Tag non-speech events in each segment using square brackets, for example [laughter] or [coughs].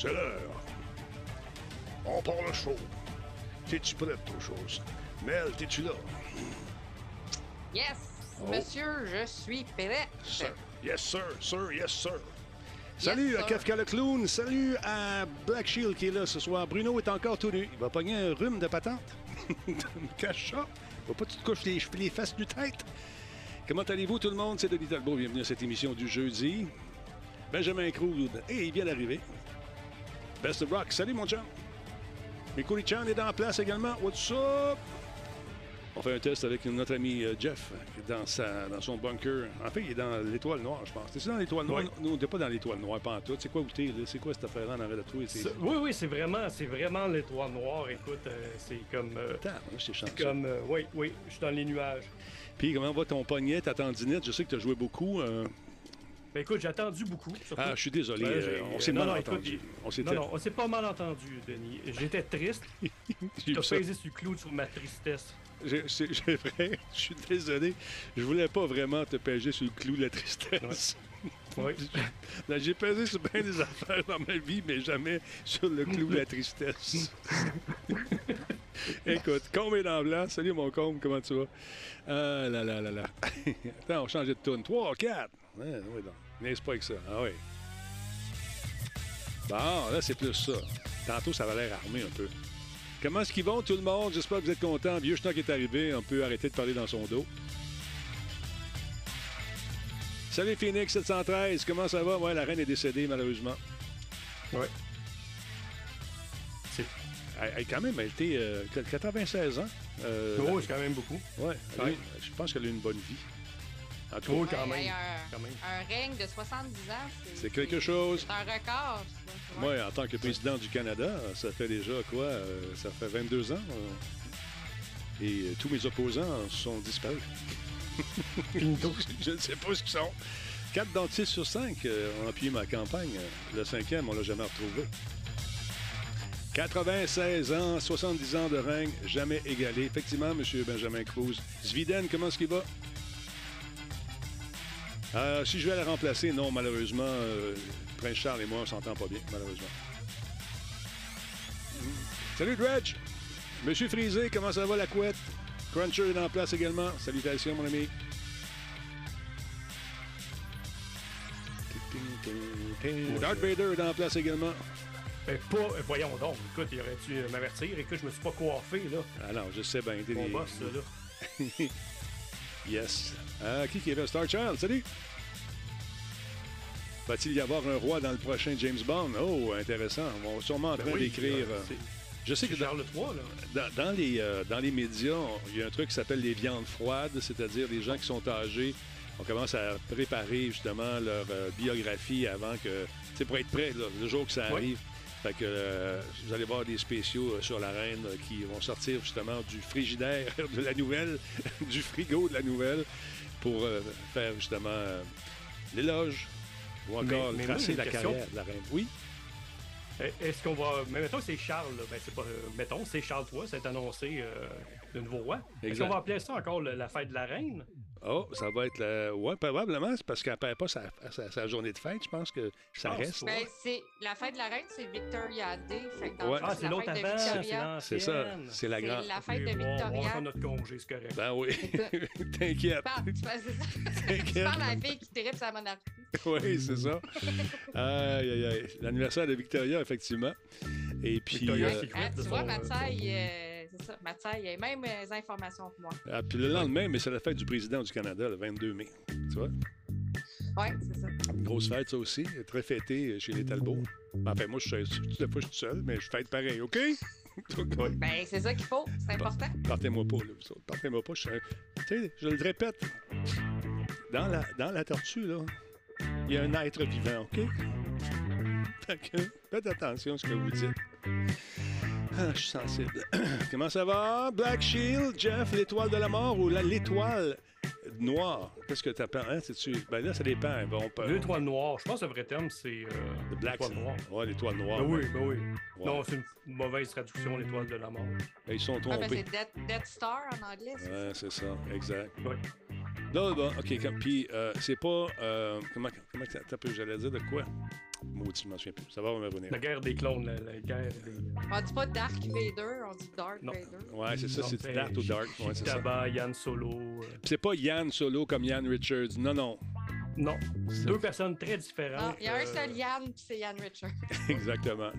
c'est l'heure. On part le show. T'es-tu prête, aux choses? Mel, t'es-tu là? Yes, Oh. monsieur, je suis prêt. Sir. Yes, sir, sir, yes, sir. Salut Yes, à. Kafka le clown. Salut à Black Shield qui est là ce soir. Bruno est encore tout nu. Il va pogner un rhume de patente. [laughs] Cache ça. Va pas que tu te couches les, les fesses du tête. Comment allez-vous tout le monde? C'est Denis Talbot. Bienvenue à cette émission du jeudi. Benjamin Cruz. Et il vient d'arriver. Best of Rock. Salut mon chum. Mikuri Chan est dans la place également. What's up? On fait un test avec notre ami euh, Jeff dans, sa, dans son bunker. En fait, il est dans l'étoile noire, je pense. T'es dans l'étoile noire? Oui. Nous, on n'était pas dans l'étoile noire, pas en tout. C'est quoi là? C'est quoi cette affaire-là en arrêt de toi? C'est... Oui, oui, c'est vraiment, c'est vraiment l'étoile noire. Écoute, euh, c'est comme, euh, Attends, je t'ai chanceux. comme, euh, oui, oui, je suis dans les nuages. Puis, comment va ton poignet, ta tendinite? Je sais que tu as joué beaucoup. Euh, Ben écoute, j'ai attendu beaucoup. surtout. Ah, je suis désolé. Ouais, euh, j'ai- on s'est mal non, entendu. il- On s'était... Non, non, on s'est pas mal entendu, Denis. J'étais triste. [laughs] Vu ça. pesé sur le clou sur ma tristesse. J'ai- c'est- j'ai vrai, [laughs] je suis désolé. Je voulais pas vraiment te péger sur le clou de la tristesse. Oui. Non, [laughs] J'ai pesé sur bien des affaires dans ma vie, mais jamais sur le clou de la tristesse. Écoute, Combe est dans blanc. Salut mon Combe, comment tu vas? Ah là là là là. Attends, on changeait de tourne. 3, 4. Ouais, ouais, donc. N'est-ce pas avec ça? Ah oui. Bon, là, c'est plus ça. Tantôt, ça va l'air armé un peu. Comment est-ce qu'ils vont, tout le monde? J'espère que vous êtes contents. Vieux Schnock est arrivé. On peut arrêter de parler dans son dos. Salut Phoenix 713, comment ça va? Ouais, la reine est décédée, malheureusement. Oui. C'est... Elle, elle, quand même, elle était euh, 96 ans. Euh, Oh, c'est quand même beaucoup. ouais, elle Ouais. je pense qu'elle a eu une bonne vie. En tout cas, quand Ouais, même. Un, Quand même. un règne de 70 ans, c'est. C'est quelque chose. C'est un record, ça. moi, en tant que président du Canada, ça fait déjà quoi? euh, ça fait 22 ans. euh, et euh, tous mes opposants sont disparus. [laughs] [laughs] Je ne sais pas ce qu'ils sont. 4 dentistes sur 5 ont appuyé ma campagne. Le cinquième, on l'a jamais retrouvé. 96 ans, 70 ans de règne, jamais égalé. Effectivement, M. Benjamin Cruz. Zviden, comment est-ce qu'il va? Euh, si je vais la remplacer, non, malheureusement, euh, Prince Charles et moi, on s'entend pas bien, malheureusement. Mm. Salut, Dredge! Monsieur Frisé, comment ça va, la couette? Cruncher est en place également. Salutations, mon ami. Darth Vader est en place également. Pas... Voyons donc. Écoute, il aurait dû m'avertir. Écoute, je me suis pas coiffé, là. Ah non, je sais bien. Mon des- boss, là. [laughs] Yes. Ah, qui qui est là? Star Child, salut! Va-t-il y avoir un roi dans le prochain James Bond? Oh, intéressant. On va sûrement en train Ben oui, d'écrire. euh, euh, Je sais que dans, Charles III, là. dans- dans les, euh, dans les médias, il y a un truc qui s'appelle les viandes froides, c'est-à-dire les gens qui sont âgés. On commence à préparer justement leur euh, biographie avant que. C'est pour être prêt là, le jour que ça Oui. Fait que euh, vous allez voir des spéciaux euh, sur la reine euh, qui vont sortir justement du frigidaire [laughs] de la nouvelle, [laughs] du frigo de la nouvelle, pour euh, faire justement euh, l'éloge ou Mais- encore mais moi, tracer la question. carrière de la reine. Oui? Est-ce qu'on va. Mais mettons que c'est Charles, là. Ben, c'est pas. mettons, c'est Charles III, c'est annoncé le nouveau roi. Est-ce qu'on va appeler ça encore le- la fête de la reine? Oh, ça va être la. Ouais, probablement, c'est parce qu'elle perd pas sa, sa- sa journée de fête. Je pense que ça pense reste. Ben, c'est la fête de la reine, c'est Victoria Day. Fait que dans Ouais. le fond, Ah, c'est la l'autre fête de avant, c'est Victoria. ça. C'est la C'est grande. la fête de bon, On va Victoria. faire notre congé, c'est correct. Ben oui. [laughs] T'inquiète. Parle, tu T'inquiète. parles à la fille qui tripe sa monarchie. [laughs] oui, c'est ça. Aïe, aïe, aïe. L'anniversaire de Victoria, effectivement. Et puis. Victoria euh. Ah, de tu vois, Mathieu, c'est ça. Mathieu, il a les mêmes euh, informations que moi. ah, puis le lendemain, mais c'est la fête du président du Canada, le 22 mai. Tu vois? Ouais, c'est ça. Une grosse fête, ça aussi. Très fêtée chez les Talbots. Ben, Enfin, moi, je suis toute la fois, je suis seul, mais je fête pareil, OK? [laughs] Ben, c'est ça qu'il faut. C'est important. Partez-moi pas, là, vous autres. Partez-moi pas. Je sais, je le répète. Dans la, dans la tortue, là, il y a un être vivant, OK? Fait que, faites attention à ce que vous dites. Ah, je suis sensible. Comment ça va? Black Shield, Jeff, l'étoile de la mort ou l'étoile noire? Qu'est-ce que t'appelles? Hein? C'est-tu... Ben là, ça dépend. Bon, on peut- L'étoile noire. Je pense que le vrai terme, c'est. Euh, Le Black, l'étoile noire. Ouais, l'étoile noire. Ben oui, ben oui. Ouais. Non, c'est une mauvaise traduction, l'étoile de la mort. Ben, Ils sont Ah, ben, trompés. c'est Death, Death Star en anglais. c'est Ouais, c'est ça, exact. Oui. Là, bon, OK, puis euh, c'est pas... euh, comment comment j'allais dire de quoi? Maudit, je m'en souviens plus. Ça va me revenir. La guerre des clones, la, la guerre des. On dit pas Dark Vader, on dit Dark Non. Vader. Ouais, c'est ça, c'est Dark ou Dark. Ouais, c'est ça. Yann Solo. euh, C'est pas Yann Solo comme Yann Richards. Non, non. Non, C'est- deux personnes très différentes. Il y a un euh, seul Yann, puis c'est Yann Richard. [laughs] Exactement.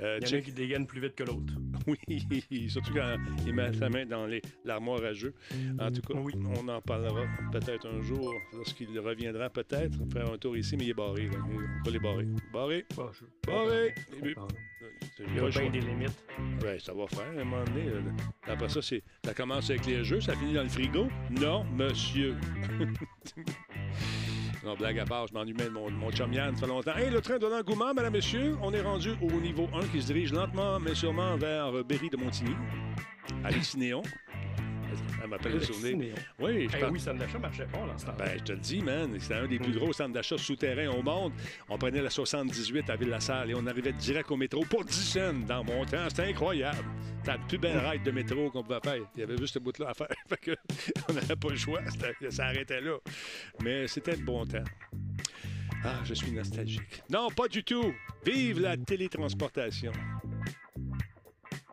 Euh, Il y en a un qui dégaine plus vite que l'autre. [laughs] Oui, surtout quand il met sa main dans les- l'armoire à jeu. En tout cas, Oui. on en parlera peut-être un jour, lorsqu'il reviendra peut-être, faire un tour ici, mais il est barré. Là. On va les barrer. Barré, je- barré. Il y a bien des limites. Ouais, ça va faire à un moment donné. Après ça, c'est, ça commence avec les jeux, ça finit dans le frigo. Non, monsieur. [laughs] non, blague à part, je m'ennuie de mon, mon chum Yann, ça fait longtemps. Hey, le train de l'engouement, madame, messieurs, on est rendu au niveau 1 qui se dirige lentement, mais sûrement vers Berry de Montigny. Alexis Néon. Elle m'appelle le Alexis souvenir. Néon. Oui, je Eh pense- oui, ça d'achat marchait pas, ce temps ben, je te le dis, man, c'était un des plus Mm. gros centres d'achat souterrains au monde. On prenait la 78 à Ville-la-Salle et on arrivait direct au métro pour 10 cents dans mon temps. C'était incroyable. C'était la plus belle ride de métro qu'on pouvait faire. Il y avait juste ce bout-là à faire. [laughs] Fait que [laughs] on n'avait pas le choix. Ça arrêtait là. Mais c'était le bon temps. Ah, je suis nostalgique. Non, pas du tout. Vive la télétransportation.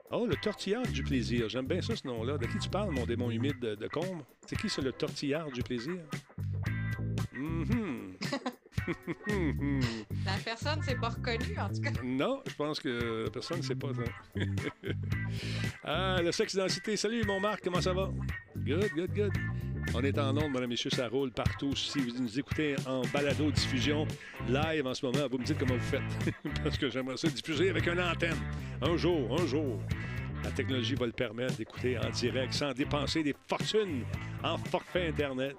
Oh, le tortillard du plaisir. J'aime bien ça, ce nom-là. De qui tu parles, mon démon humide de, de Combe? C'est qui, ça, le tortillard du plaisir? Mhm. La [laughs] personne s'est pas reconnue, en tout cas. non, je pense que personne ne sait pas ça. [laughs] ah, le sexe densité. Salut, mon Marc, comment ça va? Good, good, good. On est en ondes, mesdames et messieurs, ça roule partout. Si vous nous écoutez en balado-diffusion live en ce moment, vous me dites comment vous faites. [laughs] Parce que j'aimerais ça diffuser avec une antenne. Un jour, un jour. La technologie va le permettre d'écouter en direct sans dépenser des fortunes en forfait Internet.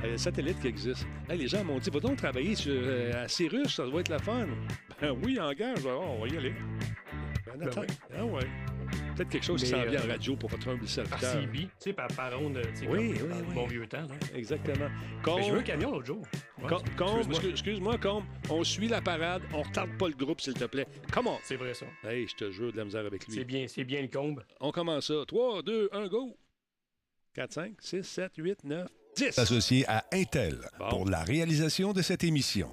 Il y a le satellite qui existe. Hey, les gens m'ont dit, va donc travailler sur, euh, à Cyrus, ça doit être la fun. [laughs] Ben oui, engage, on va y aller. Ben, attends. oui. Ah ouais. Peut-être quelque chose qui Mais, s'en vient en euh, radio pour votre humble Par serviteur. CB, tu sais, par, par onde, tu sais, Oui, comme oui, bon vieux temps. Là. Exactement. Mais Combe, j'ai vu un camion l'autre jour. Ouais, Com- Combe, excuse-moi. excuse- on suit la parade, on retarde pas le groupe, s'il te plaît. Comment? C'est vrai, ça. Hey, je te jure de la misère avec C'est lui. bien, c'est bien le combe. On commence ça. 3, 2, 1, go! 4, 5, 6, 7, 8, 9, 10. associé à Intel Bon. pour la réalisation de cette émission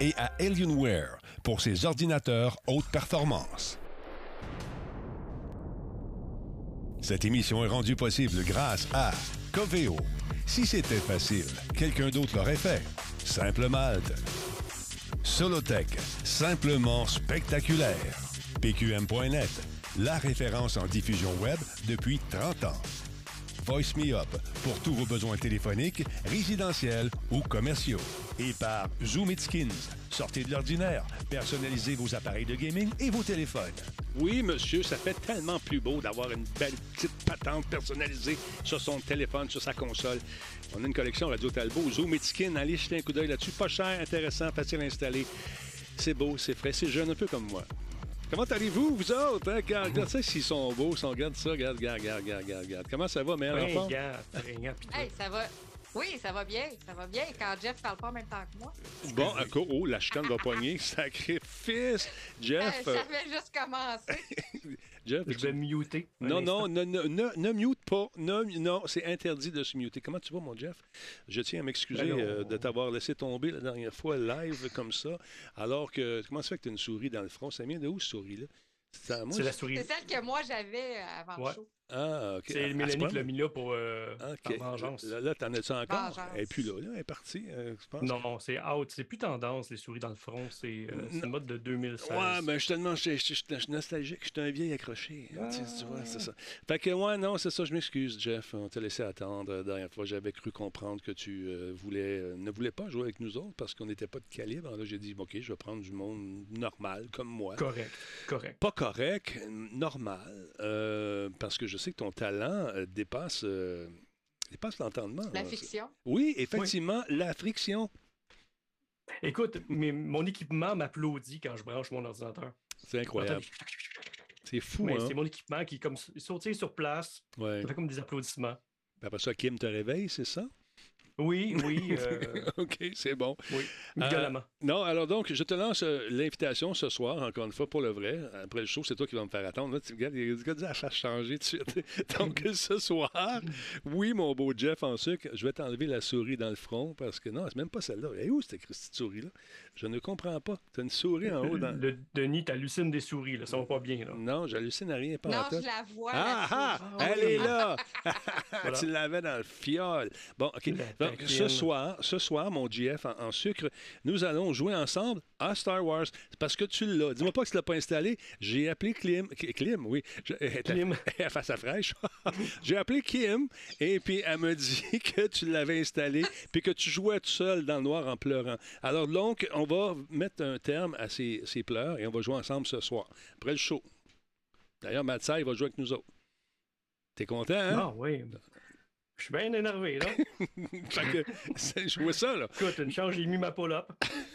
et à Alienware pour ses ordinateurs haute performance. Cette émission est rendue possible grâce à Coveo. Si c'était facile, quelqu'un d'autre l'aurait fait. Simple Malte. Solotech, simplement spectaculaire. PQM.net, la référence en diffusion web depuis 30 ans. Voice Me Up pour tous vos besoins téléphoniques, résidentiels ou commerciaux. Et par Zoom It Skins. Sortez de l'ordinaire, personnalisez vos appareils de gaming et vos téléphones. Oui, monsieur, ça fait tellement plus beau d'avoir une belle petite patente personnalisée sur son téléphone, sur sa console. On a une collection Radio Talbot, Zoom et Skin. Allez jeter un coup d'œil là-dessus. Pas cher, intéressant, facile à installer. C'est beau, c'est frais, c'est jeune, un peu comme moi. Comment allez-vous, vous autres? Hein? Regarde, regarde ça, s'ils sont beaux, si on regarde ça, regarde, regarde, regarde, regarde, regarde, regarde. Comment ça va, mère, enfant? Pis tout. Hey, ça va. Oui, ça va bien, ça va bien quand Jeff parle pas en même temps que moi. Bon, à quoi- oh, la chicane va poigner. [laughs] Sacrifice! Jeff, Euh, euh, ça fait juste commencer. [laughs] Jeff, Je vais muter. Non, non, instant. ne, ne, mute pas. Non, non, c'est interdit de se muter. Comment tu vas, mon Jeff? Je tiens à m'excuser Ben non. euh, de t'avoir laissé tomber la dernière fois live comme ça, alors que... Comment ça fait que tu as une souris dans le front? Ça vient de où, cette souris-là? C'est à moi? C'est la souris. C'est celle que moi j'avais avant Ouais. le show. Ah, OK. C'est Mélanie qui l'a mis là pour euh, par vengeance. Là, là, t'en as-tu encore? Vengeance. Elle n'est plus là, là. Elle est partie, euh, je pense. Non, c'est out. C'est plus tendance, les souris dans le front. C'est euh, c'est une mode de 2016. Ouais, mais je suis nostalgique, je suis un vieil accroché. Ah. Tu, tu vois, c'est ça. Fait que, ouais, non, c'est ça, je m'excuse, Jeff. On t'a laissé attendre. La dernière fois, j'avais cru comprendre que tu euh, voulais, euh, ne voulais pas jouer avec nous autres parce qu'on n'était pas de calibre. Alors là, j'ai dit, OK, je vais prendre du monde normal, comme moi. Correct, correct. Pas correct, normal, euh, parce que je sais que ton talent euh, dépasse, euh, dépasse l'entendement. La là. fiction. Oui, effectivement, la friction. Écoute, mais mon équipement m'applaudit quand je branche mon ordinateur. C'est incroyable. C'est fou, hein? c'est mon équipement qui comme sauté sur place. Ouais. Ça fait comme des applaudissements. Puis Après ça, Kim te réveille, c'est ça? Oui, [laughs] oui. euh, OK, c'est bon. oui, Euh, violemment. Non, alors donc, je te lance euh, l'invitation ce soir, encore une fois, pour le vrai. Après le show, c'est toi qui vas me faire attendre. Là, tu regardes, il y a des changé tout de suite. [laughs] donc, [laughs] ce soir, oui, mon beau Jeff en sucre, je vais t'enlever la souris dans le front parce que non, c'est même pas celle-là. Et où cette souris-là? Je ne comprends pas. Tu as une souris en haut dans. Le, Denis, t'hallucines des souris, là. Ça va pas bien, là. Non, j'hallucine à rien. Pas Non, en je la vois. Ah, la ah, elle est là! Voilà. [laughs] tu l'avais dans le fiole. Bon, OK. Donc, ce soir, ce soir, mon GF en, en sucre, nous allons jouer ensemble à Star Wars. C'est parce que tu l'as. Dis-moi pas que tu l'as pas installé. J'ai appelé Clim. Clim, oui. Je- Clim. [laughs] face à fraîche. [laughs] J'ai appelé Kim et puis elle me dit [laughs] que tu l'avais installé puis que tu jouais tout seul dans le noir en pleurant. Alors donc, on va mettre un terme à ces, ces pleurs et on va jouer ensemble ce soir. Après le show. D'ailleurs, Matsai va jouer avec nous autres. T'es content, hein? Ah, oui. Je suis bien énervé, là. [laughs] Fait que, je vois ça, là. Écoute, une chance, j'ai mis ma pull-up.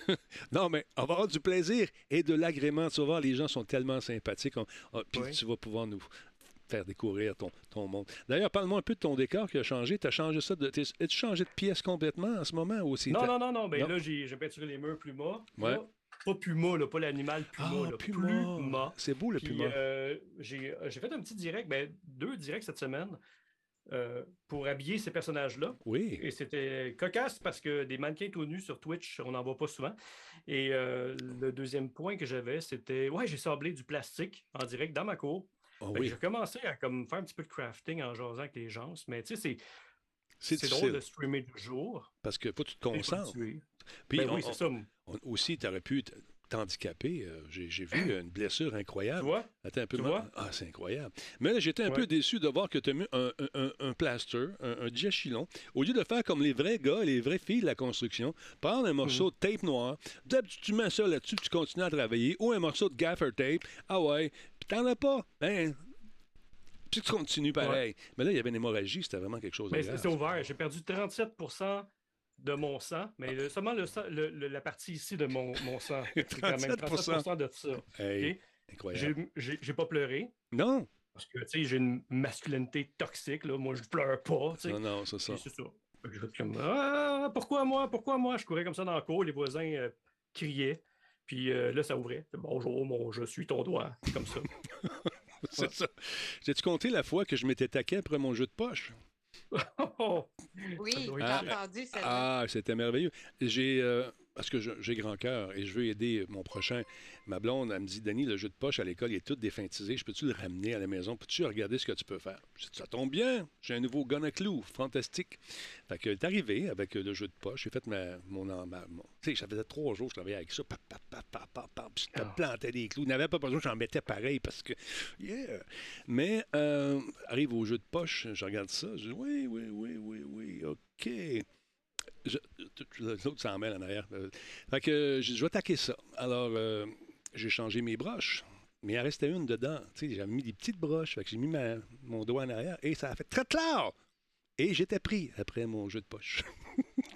[laughs] Non, mais on va avoir du plaisir et de l'agrément. Tu vas voir, les gens sont tellement sympathiques. On- ah, Puis Oui. tu vas pouvoir nous faire découvrir ton, ton monde. D'ailleurs, parle-moi un peu de ton décor qui a changé. Tu as changé ça de. As-tu changé de pièce complètement en ce moment aussi? Non, non, non, non. Ben Non? là, j'ai peinturé les murs Puma. Ouais. Là, pas Puma, là, pas l'animal Puma, Ah, là. Puma. C'est beau le Puis, Puma. euh, j'ai j'ai fait un petit direct, ben, deux directs cette semaine euh, pour habiller ces personnages-là. Oui. Et c'était cocasse parce que des mannequins tout nus sur Twitch, on n'en voit pas souvent. Et euh, le deuxième point que j'avais, c'était ouais, j'ai sablé du plastique en direct dans ma cour. Oh, oui. J'ai commencé à comme, faire un petit peu de crafting en jasant avec les gens. Mais tu sais, c'est- C'est drôle de streamer du jour. parce que faut que tu te concentres. Puis Ben on- oui, on- ça. on- aussi, tu aurais pu t'handicaper. Euh, J'ai vu une blessure Tu incroyable. vois? Attends un peu. Tu vois? Ah, c'est incroyable. Mais là, j'étais un peu déçu de voir que tu as mis un, un, plaster, un, un diachylon, au lieu de faire comme les vrais gars et les vraies filles de la construction, prendre un morceau de tape noir, d'habitude, tu mets ça là-dessus, tu continues à travailler, ou un morceau de gaffer tape, ah ouais, puis t'en as pas, ben, puis tu continues pareil. Mais là, il y avait une hémorragie, c'était vraiment quelque chose de c'est ouvert. J'ai perdu 37 de mon sang, mais le- seulement le le- le- la partie ici de mon, mon sang. [laughs] C'est quand même 37%. 37 de ça. Hey, incroyable. J'ai- pas pleuré. Non, Parce que, tu sais, j'ai une masculinité toxique, là. Moi, je pleure pas, tu sais. non, non, c'est ça. C'est ça. Fait comme, ah, pourquoi moi, pourquoi moi? Je courais comme ça dans la cour, les voisins euh, criaient. Puis euh, là, ça ouvrait. Bonjour, mon, je suis ton doigt. Comme ça. [laughs] C'est ça. J'ai-tu compté la fois que je m'étais taqué après mon jeu de poche? [laughs] Oh, Oui, Ça doit j'ai entendu celle-là. Ah, c'était merveilleux. J'ai. euh, parce que j'ai grand cœur et je veux aider mon prochain. Ma blonde, elle me dit Denis, le jeu de poche à l'école, est tout défintisé. Je peux-tu le ramener à la maison? Peux-tu regarder ce que tu peux faire? Je dis Ça tombe bien. J'ai un nouveau gun à clous. Fantastique. Fait que, est arrivé avec le jeu de poche. J'ai fait ma, mon. ma- mon- tu sais, ça faisait trois jours que je travaillais avec ça. Pap, pap, pap, pap, pap, je te Ah. plantais des clous. Il n'avait pas besoin, j'en mettais pareil parce que. Yeah. Mais, euh, arrive au jeu de poche, je regarde ça. Je dis Oui, oui, oui, oui, oui, OK. L'autre s'en mêle en arrière. Euh, Fait que je, je vais attaquer ça. Alors, euh, j'ai changé mes broches, mais il en restait une dedans. Tu sais, j'avais mis des petites broches. Fait que j'ai mis ma- mon doigt en arrière et ça a fait très clair. Et j'étais pris après mon jeu de poche. [laughs]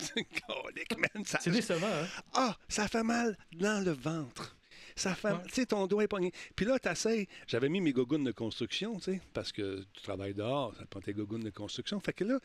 Ça- c'est décevant, hein? ah, ça fait mal dans le ventre. Ça fait, Ouais. tu sais, ton doigt est pogné. Puis là, t'essayes. J'avais mis mes gogoons de construction, tu sais, parce que tu travailles dehors, ça prend tes gogoons de construction. Fait que là,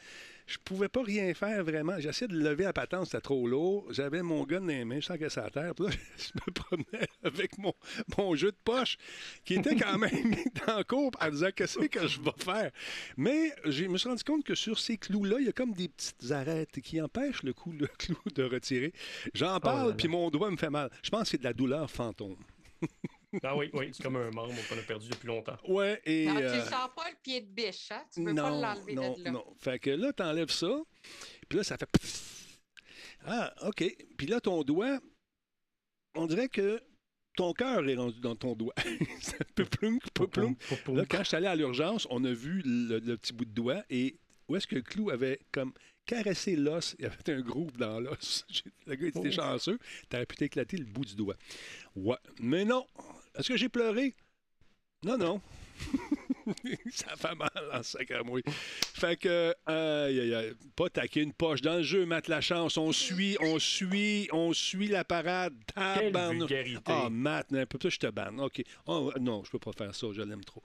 je pouvais pas rien faire vraiment. J'essayais de lever la patente, c'était trop lourd. J'avais mon gun dans les mains, je sens que ça à terre. Puis là, [laughs] je me promenais avec mon, mon jeu de poche, qui était quand même [laughs] dans le cours en disant qu'est-ce que je vais faire? Mais je me suis rendu compte que sur ces clous-là, il y a comme des petites arêtes qui empêchent le, coup, le [laughs] clou de retirer. J'en là parle, puis mon doigt me fait mal. Je pense que c'est de la douleur fantôme. Ah oui, oui, c'est comme un membre qu'on a perdu depuis longtemps. Ouais, et. Non, tu euh, ne sors pas le pied de biche, hein? Tu peux pas non, l'enlever non, de là. non. Fait que là, t'enlèves ça, puis là, ça fait. Ah, OK. Puis là, ton doigt, on dirait que ton cœur est rendu dans ton doigt. [laughs] ça peut plum, peu plum. Là, quand je suis allé à l'urgence, on a vu le, le petit bout de doigt et où est-ce que le clou avait comme caressé l'os? Il y avait un groove dans l'os. [laughs] Le gars était Oh. chanceux. T'aurais pu t'éclater le bout du doigt. Ouais. Mais non. Est-ce que j'ai pleuré? Non, non. [laughs] ça fait mal en sacramouille. Fait que, aïe, aïe, aïe. pas taquer une poche dans le jeu, Matt la chance. On suit, on suit, on suit la parade. Ah, Matt, un peu plus, je te banne. OK. Oh, non, je peux pas faire ça, je l'aime trop.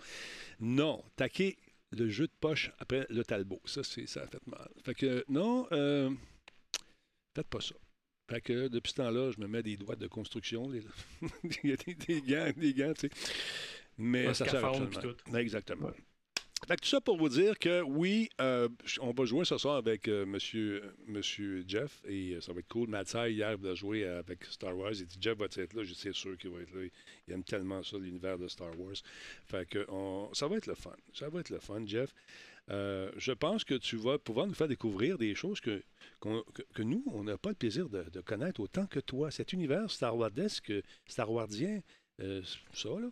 Non, taquer le jeu de poche après le talbot. Ça, c'est, ça a fait mal. Fait que, non, euh, Peut-être pas ça. Fait que depuis ce temps-là, je me mets des doigts de construction. des- [laughs] Il y a des, des gants, des gants, tu sais. Mais Un ça sert tout. Exactement. Ouais. Fait que tout ça pour vous dire que oui, euh, on va jouer ce soir avec euh, monsieur, monsieur Jeff et euh, ça va être cool. Matsai, hier, il a joué avec Star Wars. Il dit Jeff va être là. Je sais sûr qu'il va être là. Il aime tellement ça, l'univers de Star Wars. Fait que on- ça va être le fun. Ça va être le fun, Jeff. Euh, je pense que tu vas pouvoir nous faire découvrir des choses que, que, que nous, on n'a pas le plaisir de, de connaître autant que toi. Cet univers Star Warsesque, Star euh, ça, là,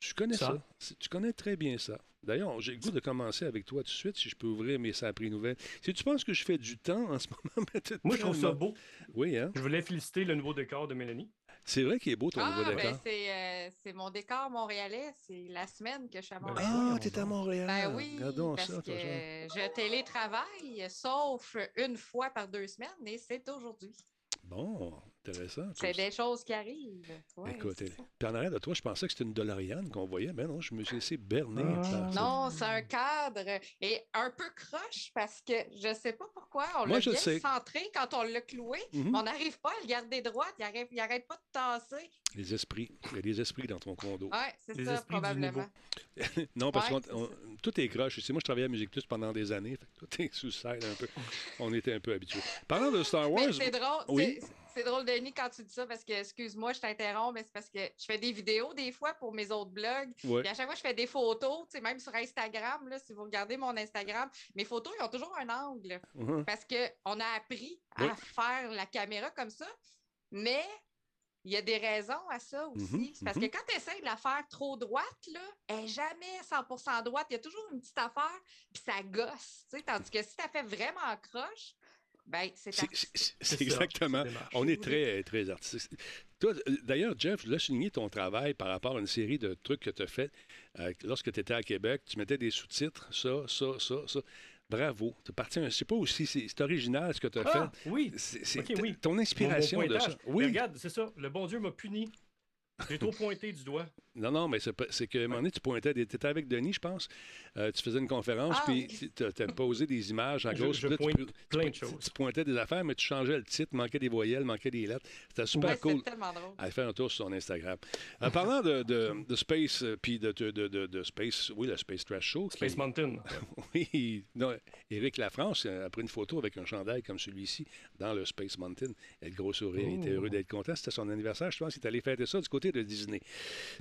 tu connais ça. Tu connais très bien ça. D'ailleurs, j'ai le goût de commencer avec toi tout de suite, si je peux ouvrir mes saprées nouvelles. Si tu penses que je fais du temps en ce [laughs] moment, Moi, je trouve ça beau. Oui, hein? Je voulais féliciter le nouveau décor de Mélanie. C'est vrai qu'il est beau ton Ah, nouveau ben décor. c'est euh, c'est mon décor montréalais. C'est la semaine que je suis à Ben, Montréal. Ah, voyons t'es à. Montréal. Ben oui, Regardons parce ça, que je télétravaille, sauf une fois par deux semaines, et c'est aujourd'hui. Bon, intéressant. C'est des choses qui arrivent. Ouais, Écoute, puis en arrière de toi, je pensais que c'était une Dolariane qu'on voyait, mais non, je me suis laissé berner. Ah. Non, c'est un cadre et un peu croche parce que je sais pas pourquoi on Moi, l'a bien sais. centré quand on l'a cloué. Mhm. On n'arrive pas à le garder droit, il arrête, il arrête pas de tasser. Les esprits. Il y a des esprits dans ton condo. Ouais, c'est ça, probablement. [laughs] non, parce Ouais, que tout est croche. moi, je travaillais à Musique Plus pendant des années. fait que tout est sous side un peu. On était un peu habitués. Parlant de Star Wars, c'est drôle, Oui? C'est- drôle, Denis, quand tu dis ça, parce que, excuse-moi, je t'interromps, mais c'est parce que je fais des vidéos des fois pour mes autres blogs. ouais. Puis à chaque fois, je fais des photos, tu sais, même sur Instagram, là, si vous regardez mon Instagram, mes photos, ils ont toujours un angle. Mhm. Parce qu'on a appris à faire la caméra comme ça, mais il y a des raisons à ça aussi. C'est parce mhm. que quand tu essaies de la faire trop droite, là, elle n'est jamais 100% droite. Il y a toujours une petite affaire, puis ça gosse. tu sais. Tandis que si tu as fait vraiment croche, ben c'est exactement. On est très, très artistique. Toi, euh, d'ailleurs, Jeff, je voulais souligner ton travail par rapport à une série de trucs que tu as fait euh, lorsque tu étais à Québec. Tu mettais des sous-titres, ça, ça, ça, ça. Bravo. Tu parti un. Je sais pas aussi, c'est c'est original ce que tu as Ah, fait. oui. C'est oui. ton inspiration de ça. Mais regarde, c'est ça. Le bon Dieu m'a puni. J'ai trop pointé du doigt. Non, non, mais c'est qu'à un moment donné, tu pointais. Tu étais avec Denis, je pense. Euh, tu faisais une conférence, Ah, puis oui. tu as posé des images en Je- gauche. je là, tu pointe peux- tu plein de choses. Tu pointais des affaires, mais tu changeais le titre, manquait des voyelles, manquait des lettres. C'était super Ouais, cool. Tellement drôle. Allez faire un tour sur son Instagram. En parlant de, de, de Space, euh, puis de, de, de, de- de Space, oui, le Space Trash Show. qui- Space Mountain. [laughs] Oui, non, Éric Lafrance euh, a pris une photo avec un chandail comme celui-ci dans le Space Mountain. Et le gros sourire, il était Oh. heureux d'être content. C'était son anniversaire. Je pense qu'il est allé fêter ça du côté de Disney.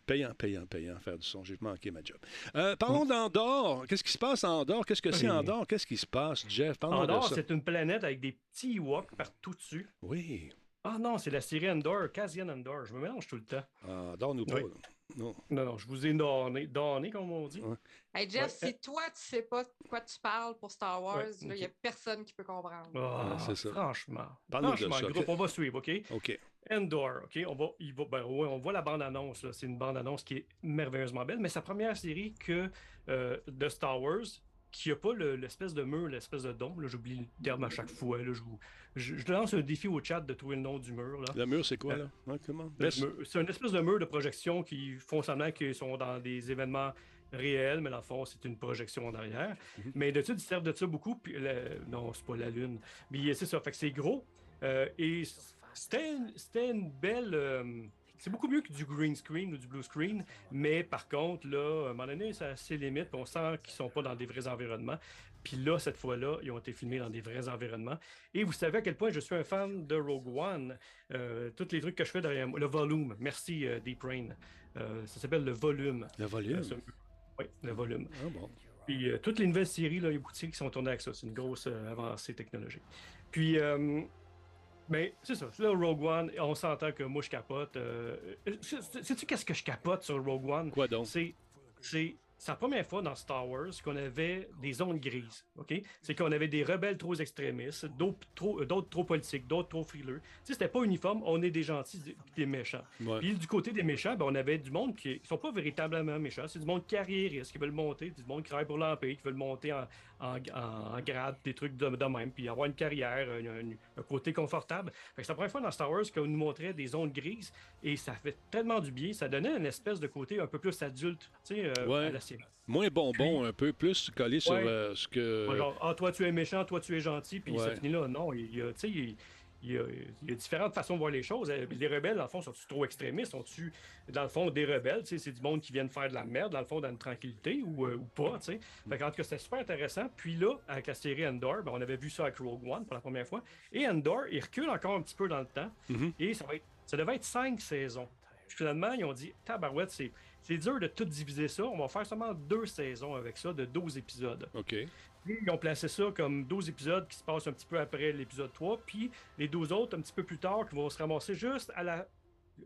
Payant, payant, payant, faire du son. J'ai manqué ma job. Euh, parlons d'Andorre. Qu'est-ce qui se passe en Andorre? Qu'est-ce que c'est Oui. Andorre? Qu'est-ce qui se passe, Jeff? Parlons Andorre, c'est une planète avec des petits Ewoks partout dessus. Oui. Ah non, c'est la série Andor, Cassian Andor. Je me mélange tout le temps. Andorre-nous pas. Oui. là. Non. Non, non, je vous ai donné, donné comme on dit. Ouais. Hey Jeff, Ouais. si toi, tu sais pas de quoi tu parles pour Star Wars, Ouais, il n'y a personne qui peut comprendre. Ah, c'est ça. Franchement. Parle-nous de Franchement, ça. groupe, on va suivre, OK? OK. Endor, OK? On, va, il va, ben, ouais, on voit la bande-annonce. là. C'est une bande-annonce qui est merveilleusement belle, mais sa première série que euh, de Star Wars qui n'a pas le- l'espèce de mur, l'espèce de dôme. là, J'oublie le terme à chaque fois. là, je, vous- je- je lance un défi au chat de trouver le nom du mur. Là. Le mur, c'est quoi, là? Comment? Le mur- C'est une espèce de mur de projection qui font semblant qu'ils sont dans des événements réels, mais dans le fond, c'est une projection en arrière. Mhm. Mais d'habitude, ils servent de ça beaucoup. Puis le- Non, c'est pas la Lune. Mais c'est ça, fait que c'est gros. Euh, et c'était une, c'était une belle. euh, c'est beaucoup mieux que du green screen ou du blue screen, mais par contre, là, à un moment donné, ça a ses limites, on sent qu'ils sont pas dans des vrais environnements. Puis là, cette fois-là, ils ont été filmés dans des vrais environnements. Et vous savez à quel point je suis un fan de Rogue One. Euh, tous les trucs que je fais derrière moi. Le volume. Merci, euh, Deep Rain. Euh, ça s'appelle le volume. Le volume? Euh, ce- oui, le volume. Ah bon. Puis toutes les nouvelles séries, là, il y a beaucoup de séries qui sont tournées avec ça. C'est une grosse avancée technologique. Puis, mais c'est ça. Là, Rogue One, on s'entend que moi, je capote. euh, sais- Sais-tu qu'est-ce que je capote sur Rogue One? Quoi donc? C'est, c'est, la première fois dans Star Wars qu'on avait des zones grises. OK? C'est qu'on avait des rebelles trop extrémistes, d'autres trop, euh, d'autres trop politiques, d'autres trop frileux. Tu sais, c'était pas uniforme, on est des gentils, des- méchants. Ouais. Puis du côté des méchants, ben, on avait du monde qui ne sont pas véritablement méchants. C'est du monde carriériste qui veulent monter, du monde qui travaille pour l'Empire, qui veulent monter en, en, en- en grade, des trucs de, de même, puis avoir une carrière, un, un- un côté confortable. C'est la première fois dans Star Wars qu'on nous montrait des zones grises et ça fait tellement du bien. Ça donnait une espèce de côté un peu plus adulte tu sais, euh, Ouais. à la Moins bonbon, un peu plus collé sur euh, ce que. Genre, ah, toi tu es méchant, toi tu es gentil, puis ça finit là. Non, il y a, tu sais, il, il y, a, il y a différentes façons de voir les choses. Euh, Les rebelles, dans le fond, sont-ils trop extrémistes? Sont-ils, dans le fond, des rebelles? Tu sais, C'est du monde qui viennent faire de la merde, dans le fond, dans une tranquillité ou, euh, ou pas. tu sais. Fait qu'en tout cas, c'était super intéressant. Puis là, avec la série Endor, ben, on avait vu ça avec Rogue One pour la première fois. Et Endor, il recule encore un petit peu dans le temps. Mhm. Et ça, va être, ça devait être cinq saisons. Puis finalement, ils ont dit, tabarouette, c'est, c'est dur de tout diviser ça. On va faire seulement deux saisons avec ça, de 12 épisodes. OK. Et ils ont placé ça comme 12 épisodes qui se passent un petit peu après l'épisode 3, puis les 12 autres un petit peu plus tard qui vont se ramasser juste à la.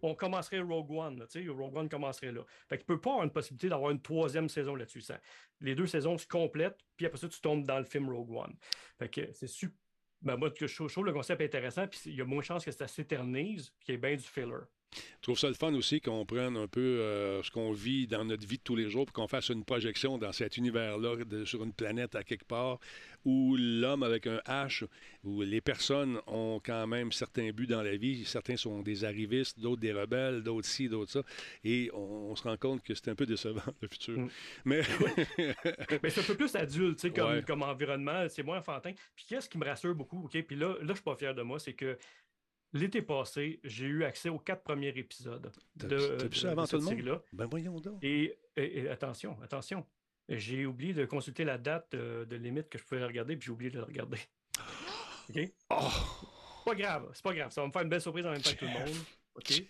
On commencerait Rogue One, tu sais, Rogue One commencerait là. Fait qu'il peut pas avoir une possibilité d'avoir une troisième saison là-dessus. Ça, les deux saisons se complètent, puis après ça, tu tombes dans le film Rogue One. Fait que c'est super. Ben, moi, je trouve le concept intéressant, puis il y a moins de chances que ça s'éternise, puis qu'il y ait bien du filler. Je trouve ça le fun aussi qu'on prenne un peu euh, ce qu'on vit dans notre vie de tous les jours puis qu'on fasse une projection dans cet univers-là, sur une planète à quelque part, où l'homme avec un H, où les personnes ont quand même certains buts dans la vie. Certains sont des arrivistes, d'autres des rebelles, d'autres ci, d'autres ça. Et on, on se rend compte que c'est un peu décevant, le futur. Mm. Mais [laughs] Mais c'est un peu plus adulte, tu sais, comme, Ouais. comme environnement, c'est moins enfantin. Puis qu'est-ce qui me rassure beaucoup, OK? Puis là, là je suis pas fier de moi, c'est que l'été passé, j'ai eu accès aux quatre premiers épisodes de, de- avant de tout le cette monde? série-là. ben voyons donc. Et, et- et attention, attention, j'ai oublié de consulter la date euh, de limite que je pouvais regarder, puis j'ai oublié de le regarder. [gasps] OK? Oh! Pas grave, c'est pas grave. Ça va me faire une belle surprise en même temps que tout le monde. [laughs] OK?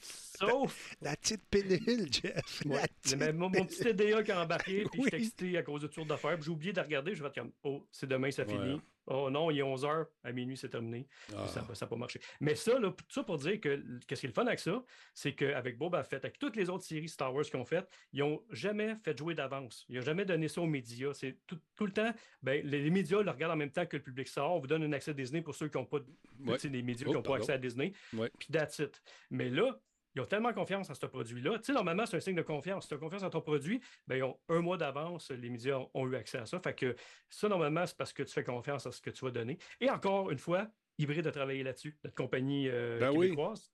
Sauf La petite pilule, Jeff. Ouais. La Mais mon, mon petit TDA qui a embarqué, puis Oui. j'étais excité à cause de tour d'affaires. puis J'ai oublié de regarder. Je vais être comme, oh, c'est demain, ça Ouais. finit. Oh non, il est 11h, à minuit, c'est terminé. Ah. Ça n'a pas marché. Mais ça, là, tout ça pour dire que qu'est-ce qui est le fun avec ça, c'est qu'avec Boba Fett, avec toutes les autres séries Star Wars qu'ils ont faites, ils n'ont jamais fait jouer d'avance. Ils n'ont jamais donné ça aux médias. C'est tout, tout le temps, ben, les, les médias le regardent en même temps que le public sort. On vous donne un accès Disney pour ceux qui n'ont pas, de- Ouais. tu sais, des médias Oh, qui n'ont pas accès à Disney. Ouais. Puis that's it. Mais là, ils ont tellement confiance en ce produit-là. Tu sais, normalement, c'est un signe de confiance. Si tu as confiance en ton produit, ben, ils ont un mois d'avance, les médias ont, ont eu accès à ça. Fait que ça, normalement, c'est parce que tu fais confiance à ce que tu vas donner. Et encore une fois, Hybride a travaillé là-dessus. Notre compagnie euh, Ben oui. québécoise,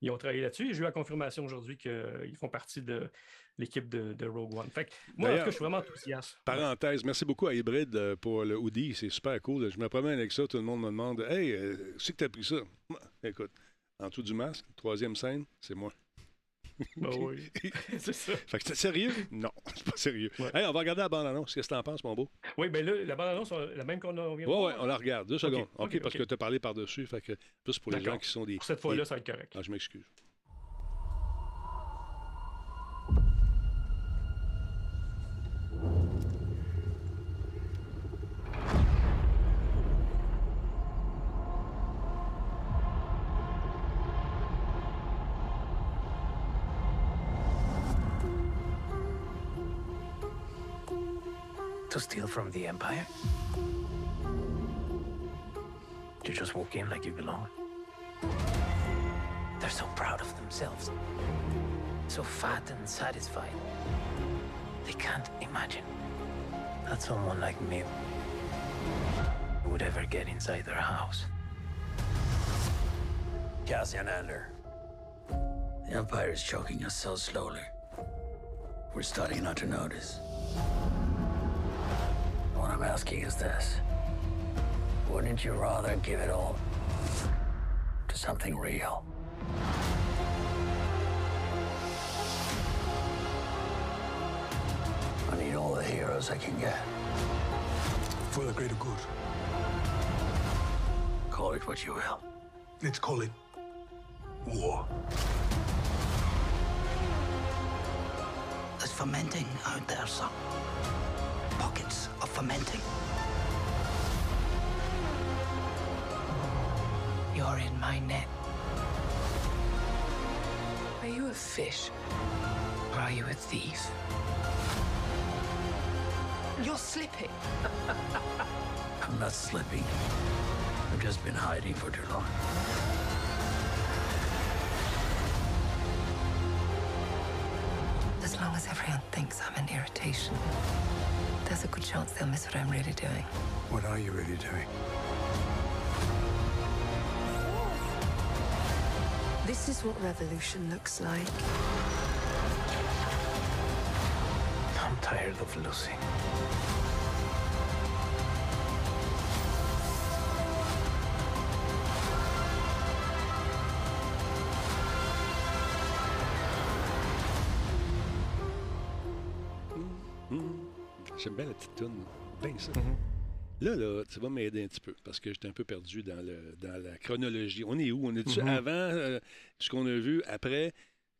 ils ont travaillé là-dessus. Et j'ai eu la confirmation aujourd'hui qu'ils font partie de l'équipe de, de Rogue One. Fait que moi, en tout cas, je suis vraiment enthousiaste. Parenthèse, merci beaucoup à Hybrid euh, pour le hoodie, c'est super cool. Je me promène avec ça, tout le monde me demande Hey, euh, c'est que t'as pris ça Écoute, en dessous du masque, troisième scène, c'est moi. Ben oui. [laughs] [laughs] c'est ça. Fait que c'est sérieux? Non, [laughs] c'est pas sérieux. Ouais. Hey, on va regarder la bande-annonce. Qu'est-ce que t'en penses, mon beau? Oui, ben là, la bande-annonce, on- la même qu'on a de Ouais, ouais, on la regarde. Deux secondes. OK, parce ok. que t'as parlé par-dessus. Fait que plus pour les gens qui sont des. Pour cette fois-là, des- ça va être correct. Ah, je m'excuse. Empire? To just walk in like you belong? They're so proud of themselves. So fat and satisfied. They can't imagine that someone like me would ever get inside their house. Cassian Andor. The Empire is choking us so slowly. We're starting not to notice. What I'm asking is this. Wouldn't you rather give it all to something real? I need all the heroes I can get. For the greater good. Call it what you will. Let's call it war. There's fermenting out there, son. Fermenting. You're in my net. Are you a fish? Or are you a thief? You're slipping. [laughs] I'm not slipping. I've just been hiding for too long. As long as everyone thinks I'm an irritation, there's a good chance they'll miss what I'm really doing. What are you really doing? This is what revolution looks like. I'm tired of losing. J'aime bien la petite toune. Bien ça. Mhm. Là, là, tu vas m'aider un petit peu parce que j'étais un peu perdu dans, le, dans la chronologie. On est où? On est-tu Mhm. avant euh, ce qu'on a vu, après?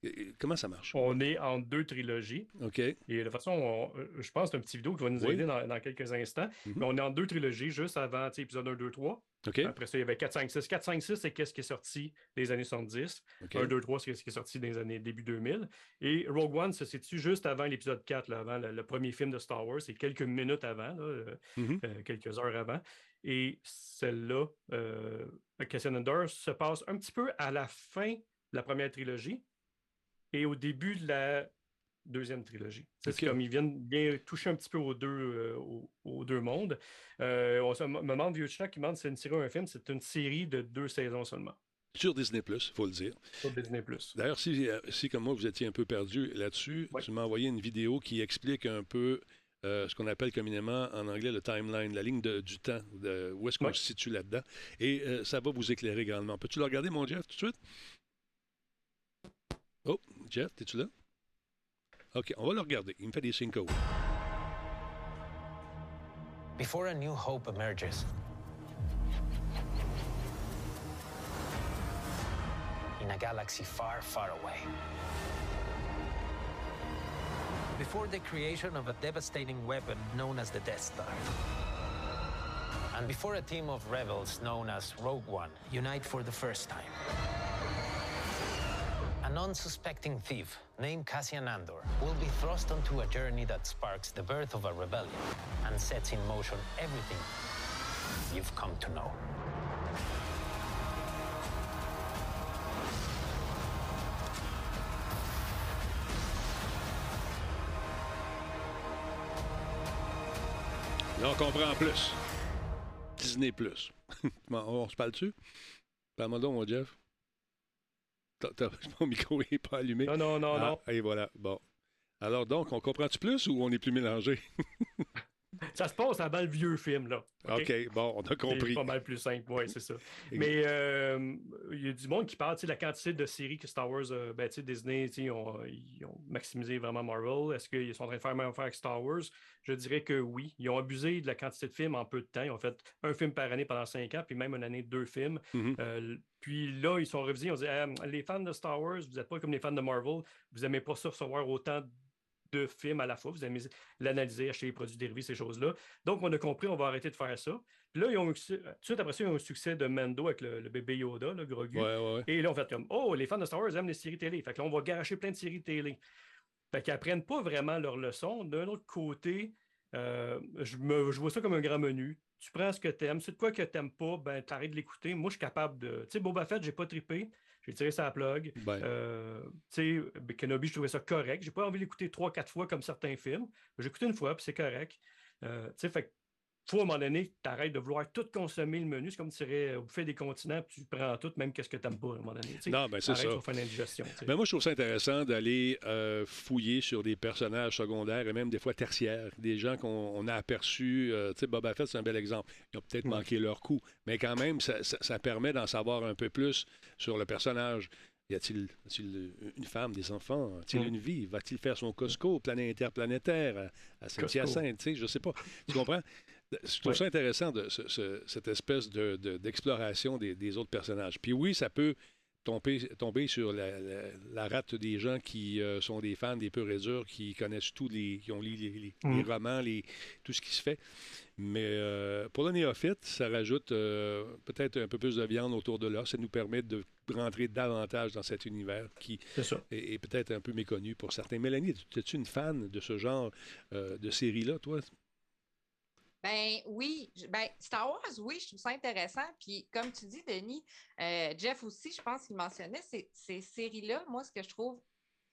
Euh, Comment ça marche? On est en deux trilogies. OK. Et de toute façon, on- euh, je pense que c'est un petit vidéo qui va nous Oui. aider dans, dans quelques instants. Mhm. Mais on est en deux trilogies, juste avant épisode 1, 2, 3. Après ça, il y avait 4, 5, 6. 4, 5, 6, c'est qu'est-ce qui est sorti des années 70. OK. 1, 2, 3, c'est ce qui est sorti les années début 2000. Et Rogue One se situe juste avant l'épisode 4, là, avant le, le premier film de Star Wars. C'est quelques minutes avant, là, euh, Mhm. euh, quelques heures avant. Et celle-là, euh, Cassian Andor, se passe un petit peu à la fin de la première trilogie et au début de la deuxième trilogie. C'est Ok. c'est comme ils viennent bien toucher un petit peu aux deux, euh, aux, aux deux mondes. Euh, on se demande, Vieux Chat qui demande si c'est une série ou un film? C'est une série de deux saisons seulement Sur Disney, il faut le dire. sur Disney+. D'ailleurs, si, euh, si comme moi, vous étiez un peu perdu là-dessus, Ouais. tu m'as envoyé une vidéo qui explique un peu euh, ce qu'on appelle communément en anglais le timeline, la ligne de- du temps, de- où est-ce qu'on Ouais. se situe là-dedans. Et euh, ça va vous éclairer grandement. Peux-tu le regarder, mon Jeff, tout de suite? Oh, Jeff, es-tu là? OK, on va le regarder. Il me. Before a new hope emerges, in a galaxy far, far away, before the creation of a devastating weapon known as the Death Star, and before a team of rebels known as Rogue One unite for the first time. An unsuspecting thief named Cassian Andor will be thrust onto a journey that sparks the birth of a rebellion and sets in motion everything you've come to know. Là, on comprend plus. Disney plus. [laughs] On se parle-tu? Parle-moi donc, Jeff. [laughs] Mon micro n'est pas allumé. Non, non, non, Ah, non. Et voilà. Bon. Alors donc, on comprend-tu plus ou on est plus mélangé? [laughs] [laughs] Ça se passe avant le vieux film, là. OK, bon, on a C'est compris. pas mal plus simple, oui, c'est ça. Mais euh, il y a du monde qui parle tu sais, de la quantité de séries que Star Wars, euh, ben, tu sais, Disney, tu sais, ils ont, ils ont maximisé vraiment Marvel. Est-ce qu'ils sont en train de faire la même affaire avec Star Wars? Je dirais que oui. Ils ont abusé de la quantité de films en peu de temps. Ils ont fait un film par année pendant cinq ans, puis même une année, deux films. Mhm. Euh, puis là, ils sont revisés. Ils ont dit Ah, les fans de Star Wars, vous n'êtes pas comme les fans de Marvel. Vous n'aimez pas ça recevoir autant de films à la fois. Vous aimez l'analyser, acheter les produits dérivés, ces choses-là. Donc, on a compris, on va arrêter de faire ça. Puis là, ils ont eu, tout de suite après ça, ils ont eu un succès de Mando avec le, le bébé Yoda, le Grogu. Ouais, ouais, ouais. Et là, on fait comme Oh, les fans de Star Wars aiment les séries télé. Fait que là, on va garocher plein de séries télé. Fait qu'ils apprennent pas vraiment leur leçon. D'un autre côté, euh, je, me- je vois ça comme un grand menu. Tu prends ce que tu aimes. C'est de quoi que tu n'aimes pas, ben t'arrêtes de l'écouter. Moi, je suis capable de. Tu sais, Boba Fett, j'ai pas trippé. J'ai tiré sa plug. Ben, Euh, tu sais, ben, Kenobi, je trouvais ça correct. J'ai pas envie de l'écouter trois, quatre fois comme certains films. J'ai écouté une fois, puis c'est correct. Euh, tu sais, fait faut à un moment donné, tu arrêtes de vouloir tout consommer le menu. C'est comme si tu irais au des continents, puis tu prends tout, même qu'est-ce que tu n'aimes pas à un moment donné. tu sais. non, ben c'est ça. vas faire une indigestion. Ben moi, je trouve ça intéressant d'aller euh, fouiller sur des personnages secondaires et même des fois tertiaires, des gens qu'on on a aperçus. euh, tu sais, Boba Fett, c'est un bel exemple. Ils ont peut-être manqué leur coup, mais quand même, ça, ça- ça permet d'en savoir un peu plus sur le personnage. Y a-t-il a-t-il une femme, des enfants? A-t-il Mm. une vie? Va-t-il faire son Costco planète interplanétaire à, à Saint-Hyacinthe? Tu sais, je sais pas. Tu comprends? Je trouve Ouais. ça intéressant, de, ce- ce- cette espèce de- de- d'exploration des, des autres personnages. Puis oui, ça peut tomber, tomber sur la, la- la rate des gens qui euh, sont des fans des purs et durs, qui connaissent tous les. qui ont lu les, les- les romans, les, tout ce qui se fait. Mais euh, pour le néophyte, ça rajoute euh, peut-être un peu plus de viande autour de là. Ça nous permet de rentrer davantage dans cet univers qui est, est peut-être un peu méconnu pour certains. Mélanie, es-tu une fan de ce genre euh, de série-là, toi? Ben oui, ben Star Wars, oui, je trouve ça intéressant. Puis comme tu dis, Denis, euh, Jeff aussi, je pense qu'il mentionnait ces, ces séries-là. Moi, ce que je trouve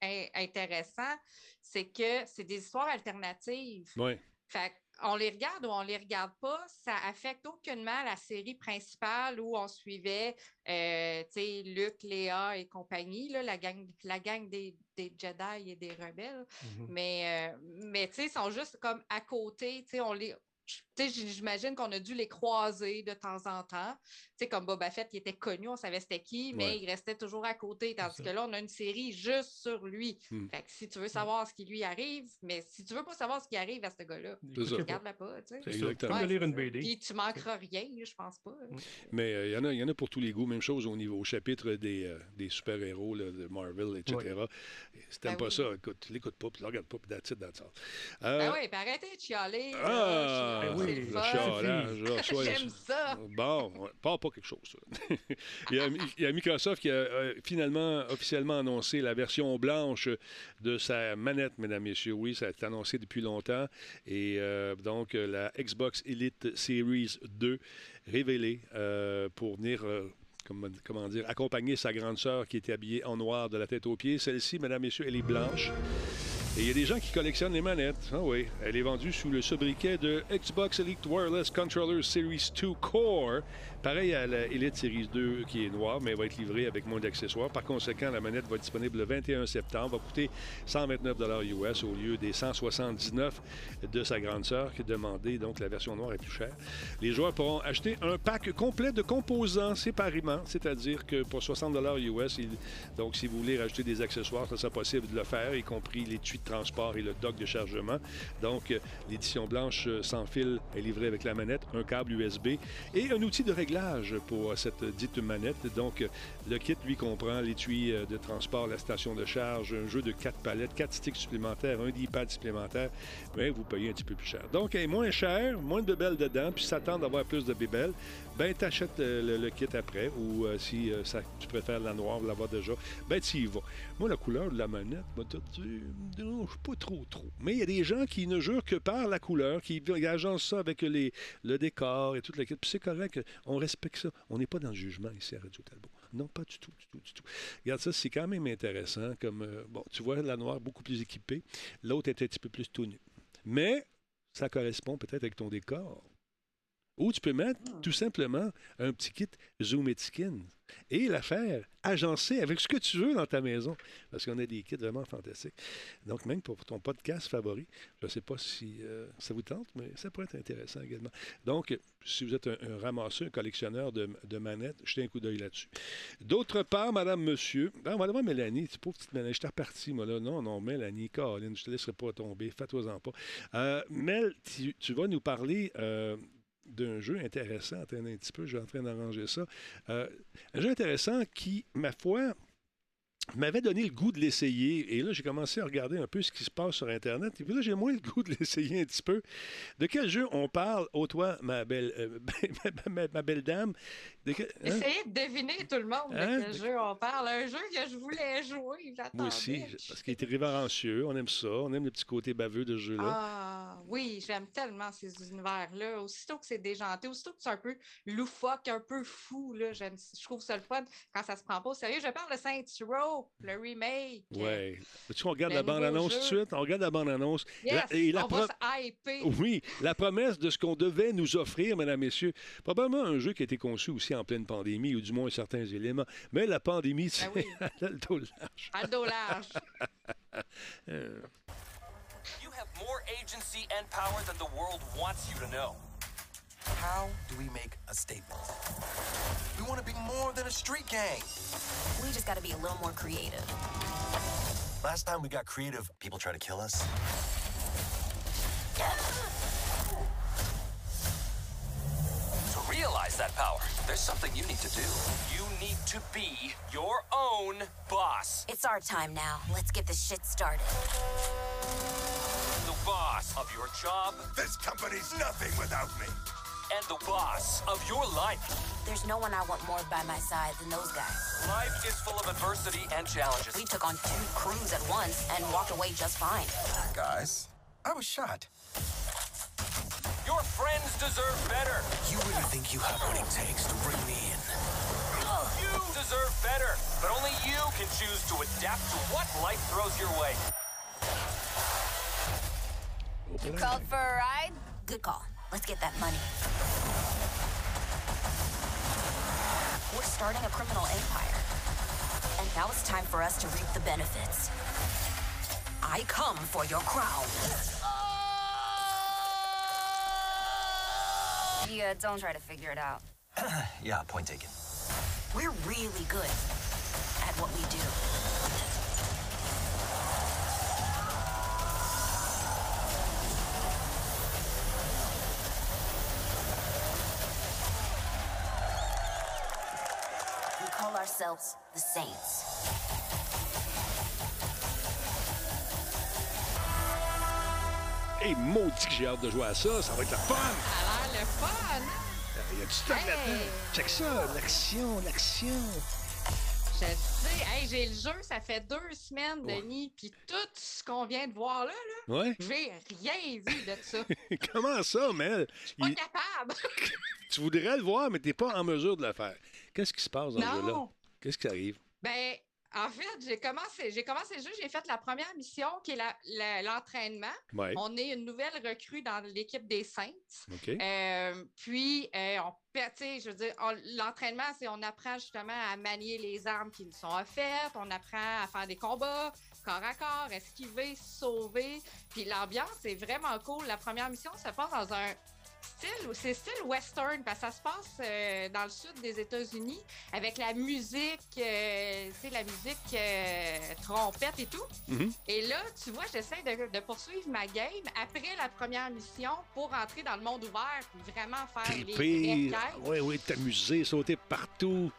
in- intéressant, c'est que c'est des histoires alternatives. Oui. Fait on les regarde ou on les regarde pas, ça affecte aucunement la série principale où on suivait euh, tu sais, Luke, Léa et compagnie, là, la gang, la gang des, des Jedi et des rebelles. Mhm. Mais, euh, mais tu sais, ils sont juste comme à côté. Tu sais, on les. Tu tu sais, j'imagine qu'on a dû les croiser de temps en temps. Tu sais, comme Boba Fett, qui était connu, on savait c'était qui, mais Ouais. il restait toujours à côté. Tandis que là, on a une série juste sur lui. Hmm. Fait que si tu veux savoir ce qui lui arrive, mais si tu veux pas savoir ce qui arrive à ce gars-là, regarde-la pas, tu Ouais, lire une. BD. Puis tu manqueras rien, je pense pas. Mais euh, il y, en a- il y en a pour tous les goûts. Même chose au niveau au chapitre des, euh, des super-héros de Marvel, etc. Si t'aimes Ben pas oui. ça, écoute, tu l'écoutes pas, puis tu le regardes pas, puis that's it, that's all. Euh, Ben oui, puis arrêtez de chialer. Ah, chialer, oui, c'est le fun. chialage, là, J'aime ça. Bon, pas pas quelque chose. ça. [laughs] il, y a, il y a Microsoft qui a euh, finalement officiellement annoncé la version blanche de sa manette, mesdames, messieurs. Oui, ça a été annoncé depuis longtemps. Et euh, donc, la Xbox Elite Series 2 révélée euh, pour venir. euh, comment, comment dire, accompagner sa grande sœur qui était habillée en noir de la tête aux pieds. Celle-ci, mesdames, messieurs, elle est blanche. Et il y a des gens qui collectionnent les manettes. Ah oui, elle est vendue sous le sobriquet de Xbox Elite Wireless Controller Series 2 Core. Pareil à la Elite Series 2 qui est noire, mais elle va être livrée avec moins d'accessoires. Par conséquent, la manette va être disponible le 21 septembre, va coûter 129 US au lieu des 179 de sa grande sœur qui demandait, donc la version noire est plus chère. Les joueurs pourront acheter un pack complet de composants séparément, c'est-à-dire que pour 60 US, donc si vous voulez rajouter des accessoires, ça sera possible de le faire, y compris l'étui de transport et le dock de chargement. Donc, euh, l'édition blanche euh, sans fil est livrée avec la manette, un câble USB et un outil de réglage pour euh, cette dite manette. Donc, le kit, lui, comprend l'étui de transport, la station de charge, un jeu de 4 palettes, 4 sticks supplémentaires, un D-pad supplémentaire, mais vous payez un petit peu plus cher. Donc, elle moins cher, moins de bébelles dedans, puis si t'attends d'avoir plus de bébelles, ben t'achètes euh, le, kit après, ou euh, si euh, tu préfères la noire, l'avoir déjà, ben tu y vas. Moi, la couleur de la manette, moi, te dire, me dérange pas trop, trop. Mais il y a des gens qui ne jurent que par la couleur, qui agencent ça avec les, le décor et tout le kit. Puis c'est correct, on respecte ça. On n'est pas dans le jugement ici à Radio Talbot. Non, pas du tout, du tout, du tout. Regarde ça, c'est quand même intéressant. Comme, euh, bon, tu vois la noire beaucoup plus équipée, l'autre est un petit peu plus tout nu. Mais ça correspond peut-être avec ton décor. Ou tu peux mettre tout simplement un petit kit Zoom It Skin et la faire agencer avec ce que tu veux dans ta maison. Parce qu'on a des kits vraiment fantastiques. Donc, même pour ton podcast favori, je ne sais pas si euh, ça vous tente, mais ça pourrait être intéressant également. Donc, si vous êtes un, un ramasseur, un collectionneur de, de manettes, jetez un coup d'œil là-dessus. D'autre part, madame, monsieur, ah, on va aller voir Mélanie. Tu pauvre petite Mélanie, je t'ai reparti, moi, là. Non, non, Mélanie, Caroline, je te laisserai pas tomber. Fais-toi-en pas. Euh, Mel, tu, tu vas nous parler. euh, d'un jeu intéressant. Attends un petit peu, je suis en train d'arranger ça. Euh, un jeu intéressant qui, ma foi, m'avait donné le goût de l'essayer. Et là, j'ai commencé à regarder un peu ce qui se passe sur Internet. Et puis là, j'ai moins le goût de [laughs] l'essayer un petit peu. De quel jeu on parle, ô toi, ma belle, euh, [laughs] ma, ma- ma belle dame? De hein? Essayez de deviner tout le monde Hein? de quel jeu on parle. Un jeu que je voulais jouer. Moi aussi, parce qu'il est révérencieux. On aime ça. On aime le petit côté baveux de ce jeu-là. Ah oui, j'aime tellement ces univers-là. Aussitôt que c'est déjanté, aussitôt que c'est un peu loufoque, un peu fou, là, je trouve ça le fun quand ça se prend pas au sérieux. Je parle de Saints Row, le remake. Ouais. Tu on regarde la bande-annonce tout de suite? On regarde la bande-annonce. Yes, La- et la on va pro- se hyper. Oui, la promesse de ce qu'on devait nous offrir, mesdames, messieurs. Probablement un jeu qui a été conçu aussi en pleine pandémie, ou du moins certains éléments. Mais la pandémie, c'est Ben oui. [laughs] le dos large. À le dos large. [laughs] Euh, You have more agency and power than the world wants you to know. How do we make a statement? We want to be more than a street gang. We just gotta be a little more creative. Last time we got creative, people tried to kill us. To realize that power, there's something you need to do. You need to be your own boss. It's our time now. Let's get this shit started. The boss of your job This company's nothing without me. And the boss of your life. There's no one I want more by my side than those guys. Life is full of adversity and challenges. We took on two crews at once and walked away just fine. Guys, I was shot. Your friends deserve better. You really think you have what it takes to bring me in? You deserve better. But only you can choose to adapt to what life throws your way. You Called for a ride? Good call. Let's get that money. We're starting a criminal empire. And now it's time for us to reap the benefits. I come for your crown. Yeah, don't try to figure it out. [clears throat] yeah, point taken. We're really good at what we do. Ourselves the Saints. Hey, maudit que j'ai hâte de jouer à ça. Ça va être le fun. Ça a l'air le fun. hein? Il y a du stock Hey. là-dedans. Check ça. L'action, l'action. Je sais. Hey, j'ai le jeu, ça fait deux semaines, Denis, puis tout ce qu'on vient de voir là, là Ouais. j'ai rien vu de ça. [laughs] Comment ça, Mel? Pas Il- capable. [laughs] Tu voudrais le voir, mais tu n'es pas en mesure de le faire. Qu'est-ce qui se passe dans ce jeu-là? Non. Qu'est-ce qui arrive? Ben, en fait, j'ai commencé, j'ai commencé le jeu, j'ai fait la première mission qui est l'entraînement. Ouais. On est une nouvelle recrue dans l'équipe des Saints. OK. Euh, puis, euh, on, je veux dire, l'entraînement, c'est on apprend justement à manier les armes qui nous sont offertes, on apprend à faire des combats corps à corps, esquiver, sauver. Puis l'ambiance est vraiment cool. La première mission se passe dans un c'est style western, parce que ça se passe euh, dans le sud des États-Unis avec la musique, euh, tu sais, la musique euh, trompette et tout. Mhm. Et là, tu vois, j'essaie de, de poursuivre ma game après la première mission pour entrer dans le monde ouvert puis vraiment faire les Triper. vraies quêtes. Oui, oui, t'amuser, sauter partout.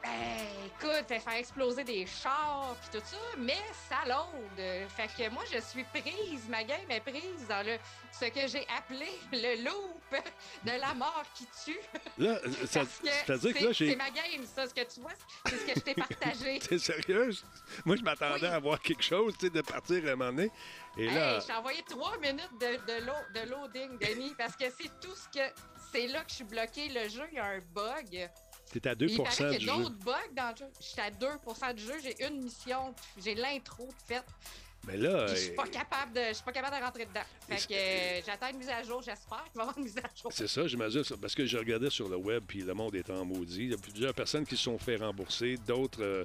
Ben, écoute, faire exploser des chars puis tout ça, mais ça load. Fait que moi, je suis prise, ma game est prise dans le ce que j'ai appelé [laughs] le loop de la mort qui tue. Là, [laughs] ça, que que c'est- là, j'ai. c'est ma game, ça, ce que tu vois, c'est ce que je t'ai partagé. [laughs] T'es sérieuse? Moi, je m'attendais à voir quelque chose, tu sais, de partir à un moment donné. Et là, Hey, j'ai envoyé trois minutes de, de, lo- de loading, Denis, parce que c'est tout ce que. C'est là que je suis bloqué. Le jeu, il y a un bug. T'es à 2 Il paraît du qu'il y a d'autres bugs dans le jeu. Je suis à 2% du jeu. J'ai une mission. puis J'ai l'intro faite. Mais là, Je suis euh, pas capable de, je suis pas capable de rentrer dedans. Fait que euh, j'attends une mise à jour. J'espère qu'il va y avoir une mise à jour. c'est ça, j'imagine. Parce que je regardais sur le web, puis le monde est en maudit. Il y a plusieurs personnes qui se sont fait rembourser, d'autres, euh,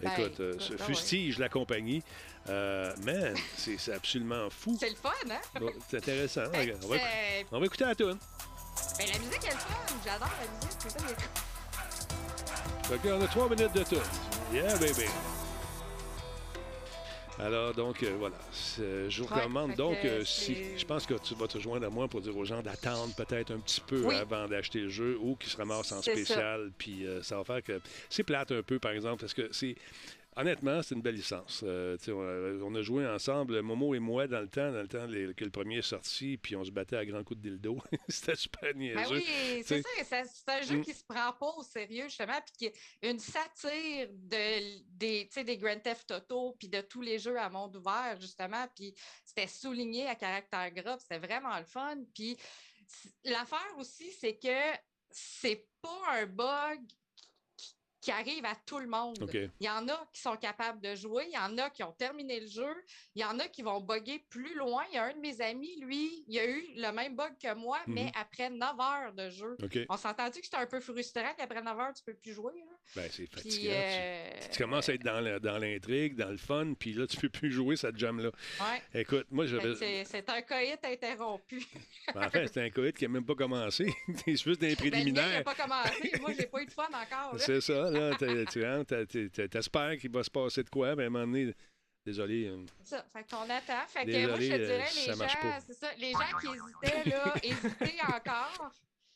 Ben, écoute, euh, ouais. fustigent la compagnie. Euh, man, c'est absolument fou. C'est le fun, hein? Bon, C'est intéressant. On, va, on va écouter la tune. Ben, la musique est le fun. J'adore la musique. C'est ça, Fait qu'on a trois minutes de tune. Yeah, baby. Alors, donc, euh, voilà. C'est- Je vous recommande donc, euh, si, je pense que tu vas te joindre à moi pour dire aux gens d'attendre peut-être un petit peu Oui. avant d'acheter le jeu ou qu'ils se ramassent en spécial. Puis euh, ça va faire que c'est plate un peu, par exemple, parce que c'est. Honnêtement, c'est une belle licence. Euh, on, a, on a joué ensemble, Momo et moi, dans le temps, dans le temps les- que le premier est sorti, puis on se battait à grands coups de dildo. [laughs] C'était super niaiseux. Ben oui, Tu c'est ça. C'est un jeu Mm. qui se prend pas au sérieux, justement, puis qui est une satire de, des, des Grand Theft Auto, puis de tous les jeux à monde ouvert, justement. Puis c'était souligné à caractère gras, c'était vraiment le fun. Puis l'affaire aussi, c'est que c'est pas un bug qui- arrive à tout le monde. Il y en a qui sont capables de jouer, il y en a qui ont terminé le jeu, il y en a qui vont bugger plus loin. Il y a un de mes amis, lui, il a eu le même bug que moi, mais Mhm. après 9 heures de jeu. On s'entend-tu que c'était un peu frustrant qu'après 9 heures, tu peux plus jouer? Ben, c'est fatigant. Euh, Tu commences à être dans l'intrigue, dans le fun, puis là, tu peux plus jouer cette jam-là. ouais. Écoute, moi, j'avais. C'est un coït interrompu. [laughs] Ben, En fait, c'est un coït qui n'a même pas commencé. [laughs] C'est juste des Ben, le mien, il préliminaires. n'a pas commencé. [laughs] Moi, j'ai pas eu de fun encore. C'est ça, là. Tu rentres, t'espères qu'il va se passer de quoi, mais à un moment donné, désolé. euh, C'est ça. Fait qu'on attend. Fait que moi, je Désolé, te euh, dirais, les gens, ça, les gens qui hésitaient, là, hésitez encore.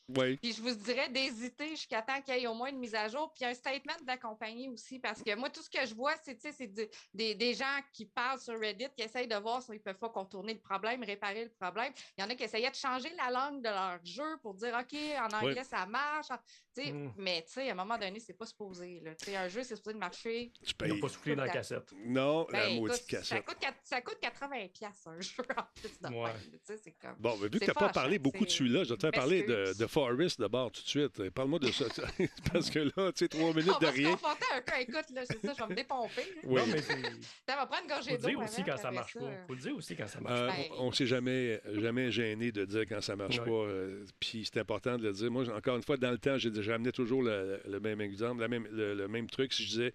Oui. Puis je vous dirais d'hésiter jusqu'à temps qu'il y ait au moins une mise à jour. Puis un statement de la compagnie aussi, parce que moi, tout ce que je vois, c'est tu sais, c'est du- des, des gens qui parlent sur Reddit, qui essayent de voir s'ils peuvent pas contourner le problème, réparer le problème. Il y en a qui essayaient de changer la langue de leur jeu pour dire OK, en anglais, Oui. ça marche. En- tu sais, Mm. Mais tu sais, à un moment donné, c'est pas supposé. Là. Un jeu, c'est supposé de marcher. Tu payes. pas soufflé dans la cassette. Non, la Ben, maudite écoute, ça, cassette. coûte, ça coûte 80$ piastres, un jeu en plus de Ouais. comme... Bon, mais vu que tu n'as pas parlé beaucoup de celui-là, je vais te faire parler de, de Forest d'abord tout de suite. Parle-moi de ça. [laughs] Parce que là, tu sais, trois minutes de va se rien. confronter un peu. Écoute, là, c'est ça, je vais me dépomper. [laughs] Oui. Non, mais c'est- Ça va prendre une gorgée faut d'eau. dire aussi quand ça marche pas. Faut le dire aussi quand ça marche Euh, pas. Ben- on ne s'est jamais, jamais gêné de dire quand ça marche Ouais. pas. euh, Puis c'est important de le dire. Moi, encore une fois, dans le temps, j'ai- j'amenais toujours le, le même exemple, la même, le, le même truc. Si je disais,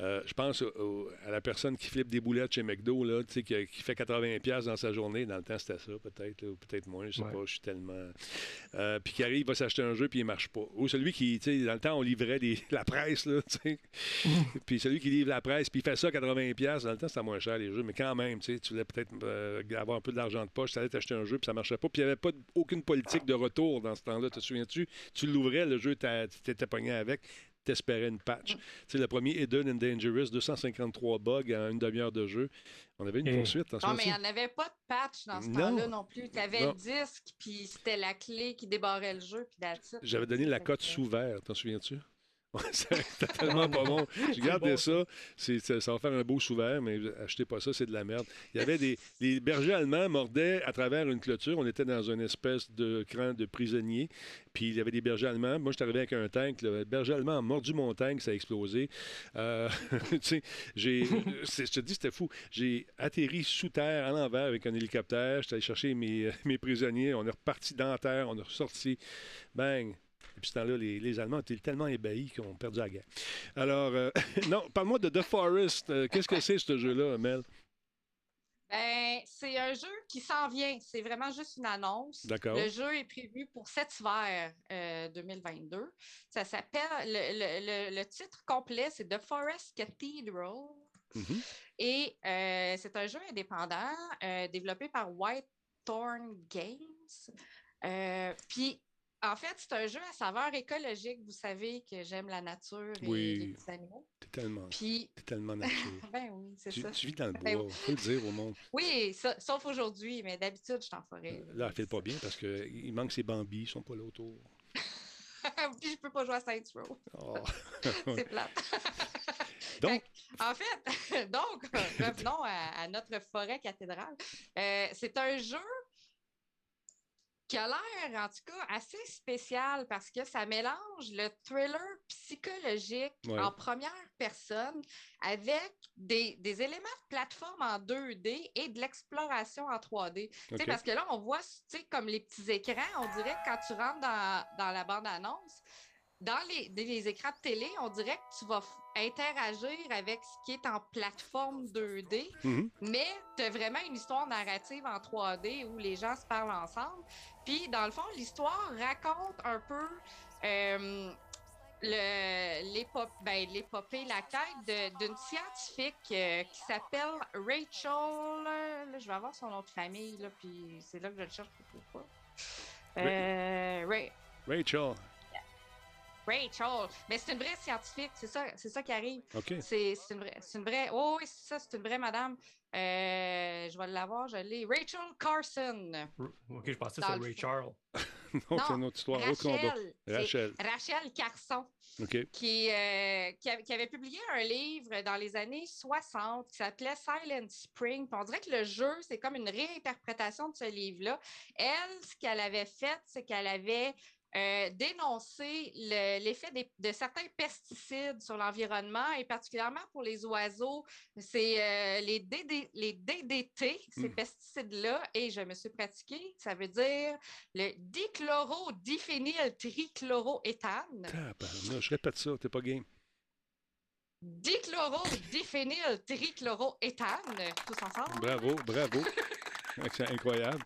Euh, je pense au- à la personne qui flippe des boulettes chez McDo, là, qui, qui fait 80$ piastres dans sa journée. Dans le temps, c'était ça, peut-être, ou peut-être moins, je sais Ouais. pas, je suis tellement. Euh, puis qui arrive, il va s'acheter un jeu, puis il marche pas. Ou celui qui, dans le temps, on livrait des- [laughs] la presse, là, tu sais. [laughs] puis celui qui livre la presse, puis il fait ça 80$, piastres, dans le temps, c'était moins cher, les jeux, mais quand même, tu voulais peut-être euh, avoir un peu d'argent de poche, tu allais t'acheter un jeu, puis ça marchait pas. Puis il n'y avait pas aucune politique de retour dans ce temps-là. Te souviens-tu? Tu l'ouvrais, le jeu, tu t'étais pogné avec. T'espérais une patch. Tu sais, le premier Hidden and Dangerous, 253 bugs en une demi-heure de jeu. On avait une Et- poursuite. Non, mais il n'y en avait pas de patch dans ce Non. temps-là non plus. Tu avais Non. le disque, puis c'était la clé qui débarrait le jeu, puis. J'avais donné la cote sous vert, t'en souviens-tu? C'était tellement pas bon. [laughs] Je gardais bon, ça. C'est- ça. Ça va faire un beau sous vert, mais achetez pas ça, c'est de la merde. Il y avait des. Les bergers allemands mordaient à travers une clôture. On était dans une espèce de cran de prisonnier. Puis il y avait des bergers allemands. Moi, je suis arrivé avec un tank. Le berger allemand a mordu mon tank, ça a explosé. Euh, [laughs] tu sais, j'ai. c'est- Je te dis, c'était fou. J'ai atterri sous terre, à l'envers, avec un hélicoptère. J'étais allé chercher mes, mes prisonniers. On est reparti dans la terre. On est ressorti. Bang! Et puis, ce temps-là, les, les Allemands étaient tellement ébahis qu'ils ont perdu la guerre. Alors, euh, [laughs] non, parle-moi de The Forest. Euh, Qu'est-ce que c'est, ce jeu-là, Mel? Ben, c'est un jeu qui s'en vient. C'est vraiment juste une annonce. D'accord. Le jeu est prévu pour cet hiver euh, 2022. Ça s'appelle. Le, le- le- le titre complet, c'est The Forest Cathedral. Mhm. Et euh, c'est un jeu indépendant euh, développé par Whitethorn Games. Euh, Puis, en fait, c'est un jeu à saveur écologique. Vous savez que j'aime la nature et Oui. les animaux. T'es tellement, Puis, t'es tellement nature. [laughs] ben oui, c'est tu, ça. tu vis dans le Ben bois, faut le dire au monde. Oui, sa- sauf aujourd'hui, mais d'habitude, je suis en forêt. Là, elle fait pas bien parce qu'il manque ses bambis, ils sont pas là autour. [laughs] Puis je peux pas jouer à Saints Row. Oh. [laughs] C'est plate. Donc, En fait, donc, revenons à, à notre forêt cathédrale. Euh, c'est un jeu qui a l'air, en tout cas, assez spécial parce que ça mélange le thriller psychologique Ouais. en première personne avec des, des éléments de plateforme en 2D et de l'exploration en 3D. Tu sais, OK. Parce que là, on voit, comme les petits écrans, on dirait que quand tu rentres dans, dans la bande-annonce, dans les, les écrans de télé, on dirait que tu vas interagir avec ce qui est en plateforme 2D, Mhm. mais tu as vraiment une histoire narrative en 3D où les gens se parlent ensemble. Puis, dans le fond, l'histoire raconte un peu euh, le- ben, l'épopée, la quête de- d'une scientifique euh, qui s'appelle Rachel. là, je vais avoir son nom de famille, là, puis c'est là que je le cherche pour pourquoi. Euh, Ra- Rachel. Rachel. Mais c'est une vraie scientifique, c'est ça, c'est ça qui arrive. C'est c'est une vraie. C'est une vraie. Oh oui, c'est ça, c'est une vraie madame. Euh, je vais l'avoir, je l'ai. Rachel Carson. Ok, je pensais que c'était fond. Charles. [laughs] non, c'est une autre histoire. Rachel. Rachel. Rachel Carson. OK. Qui, euh, qui, avait, qui avait publié un livre dans les années 60 qui s'appelait Silent Spring. Puis on dirait que le jeu, c'est comme une réinterprétation de ce livre-là. Elle, ce qu'elle avait fait, c'est qu'elle avait euh, dénoncé le- l'effet de certains pesticides sur l'environnement et particulièrement pour les oiseaux. C'est euh, les, DD les DDT, ces Mm. pesticides-là, et je me suis pratiquée. Ça veut dire le dichloro-diphényltrichloroéthane. Tabarnouche, je répète ça, t'es pas game. Dichlorodiphényltrichloroéthane, tous ensemble. Bravo, bravo. [laughs] C'est incroyable.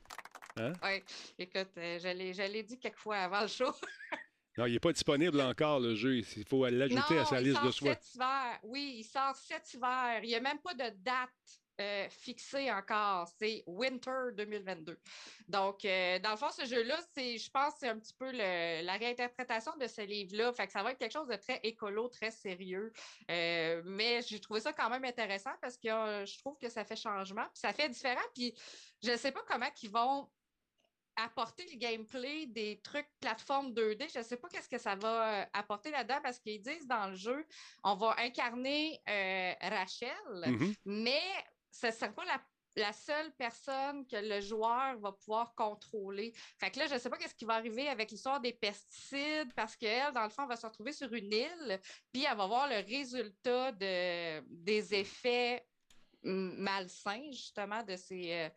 Hein? Oui, écoute, euh, je l'ai dit quelques fois avant le show. [laughs] Non, il n'est pas disponible encore, le jeu. Il faut l'ajouter à sa liste de souhaits. cet hiver. Oui, il sort cet hiver. Il n'y a même pas de date euh, fixée encore. C'est Winter 2022. Donc, euh, dans le fond, ce jeu-là, c'est, je pense, que c'est un petit peu le- la réinterprétation de ce livre-là. Fait que ça va être quelque chose de très écolo, très sérieux. Euh, mais j'ai trouvé ça quand même intéressant parce que euh, je trouve que ça fait changement. Puis ça fait différent. Puis je ne sais pas comment ils vont apporter le gameplay des trucs plateforme 2D. Je ne sais pas qu'est-ce que ça va euh, apporter là-dedans parce qu'ils disent dans le jeu, on va incarner euh, Rachel, Mhm. mais ce ne sera pas la, la seule personne que le joueur va pouvoir contrôler. Fait que là, je ne sais pas qu'est-ce qui va arriver avec l'histoire des pesticides parce qu'elle, dans le fond, elle va se retrouver sur une île, puis elle va voir le résultat de, des effets malsains, justement, de ces, euh,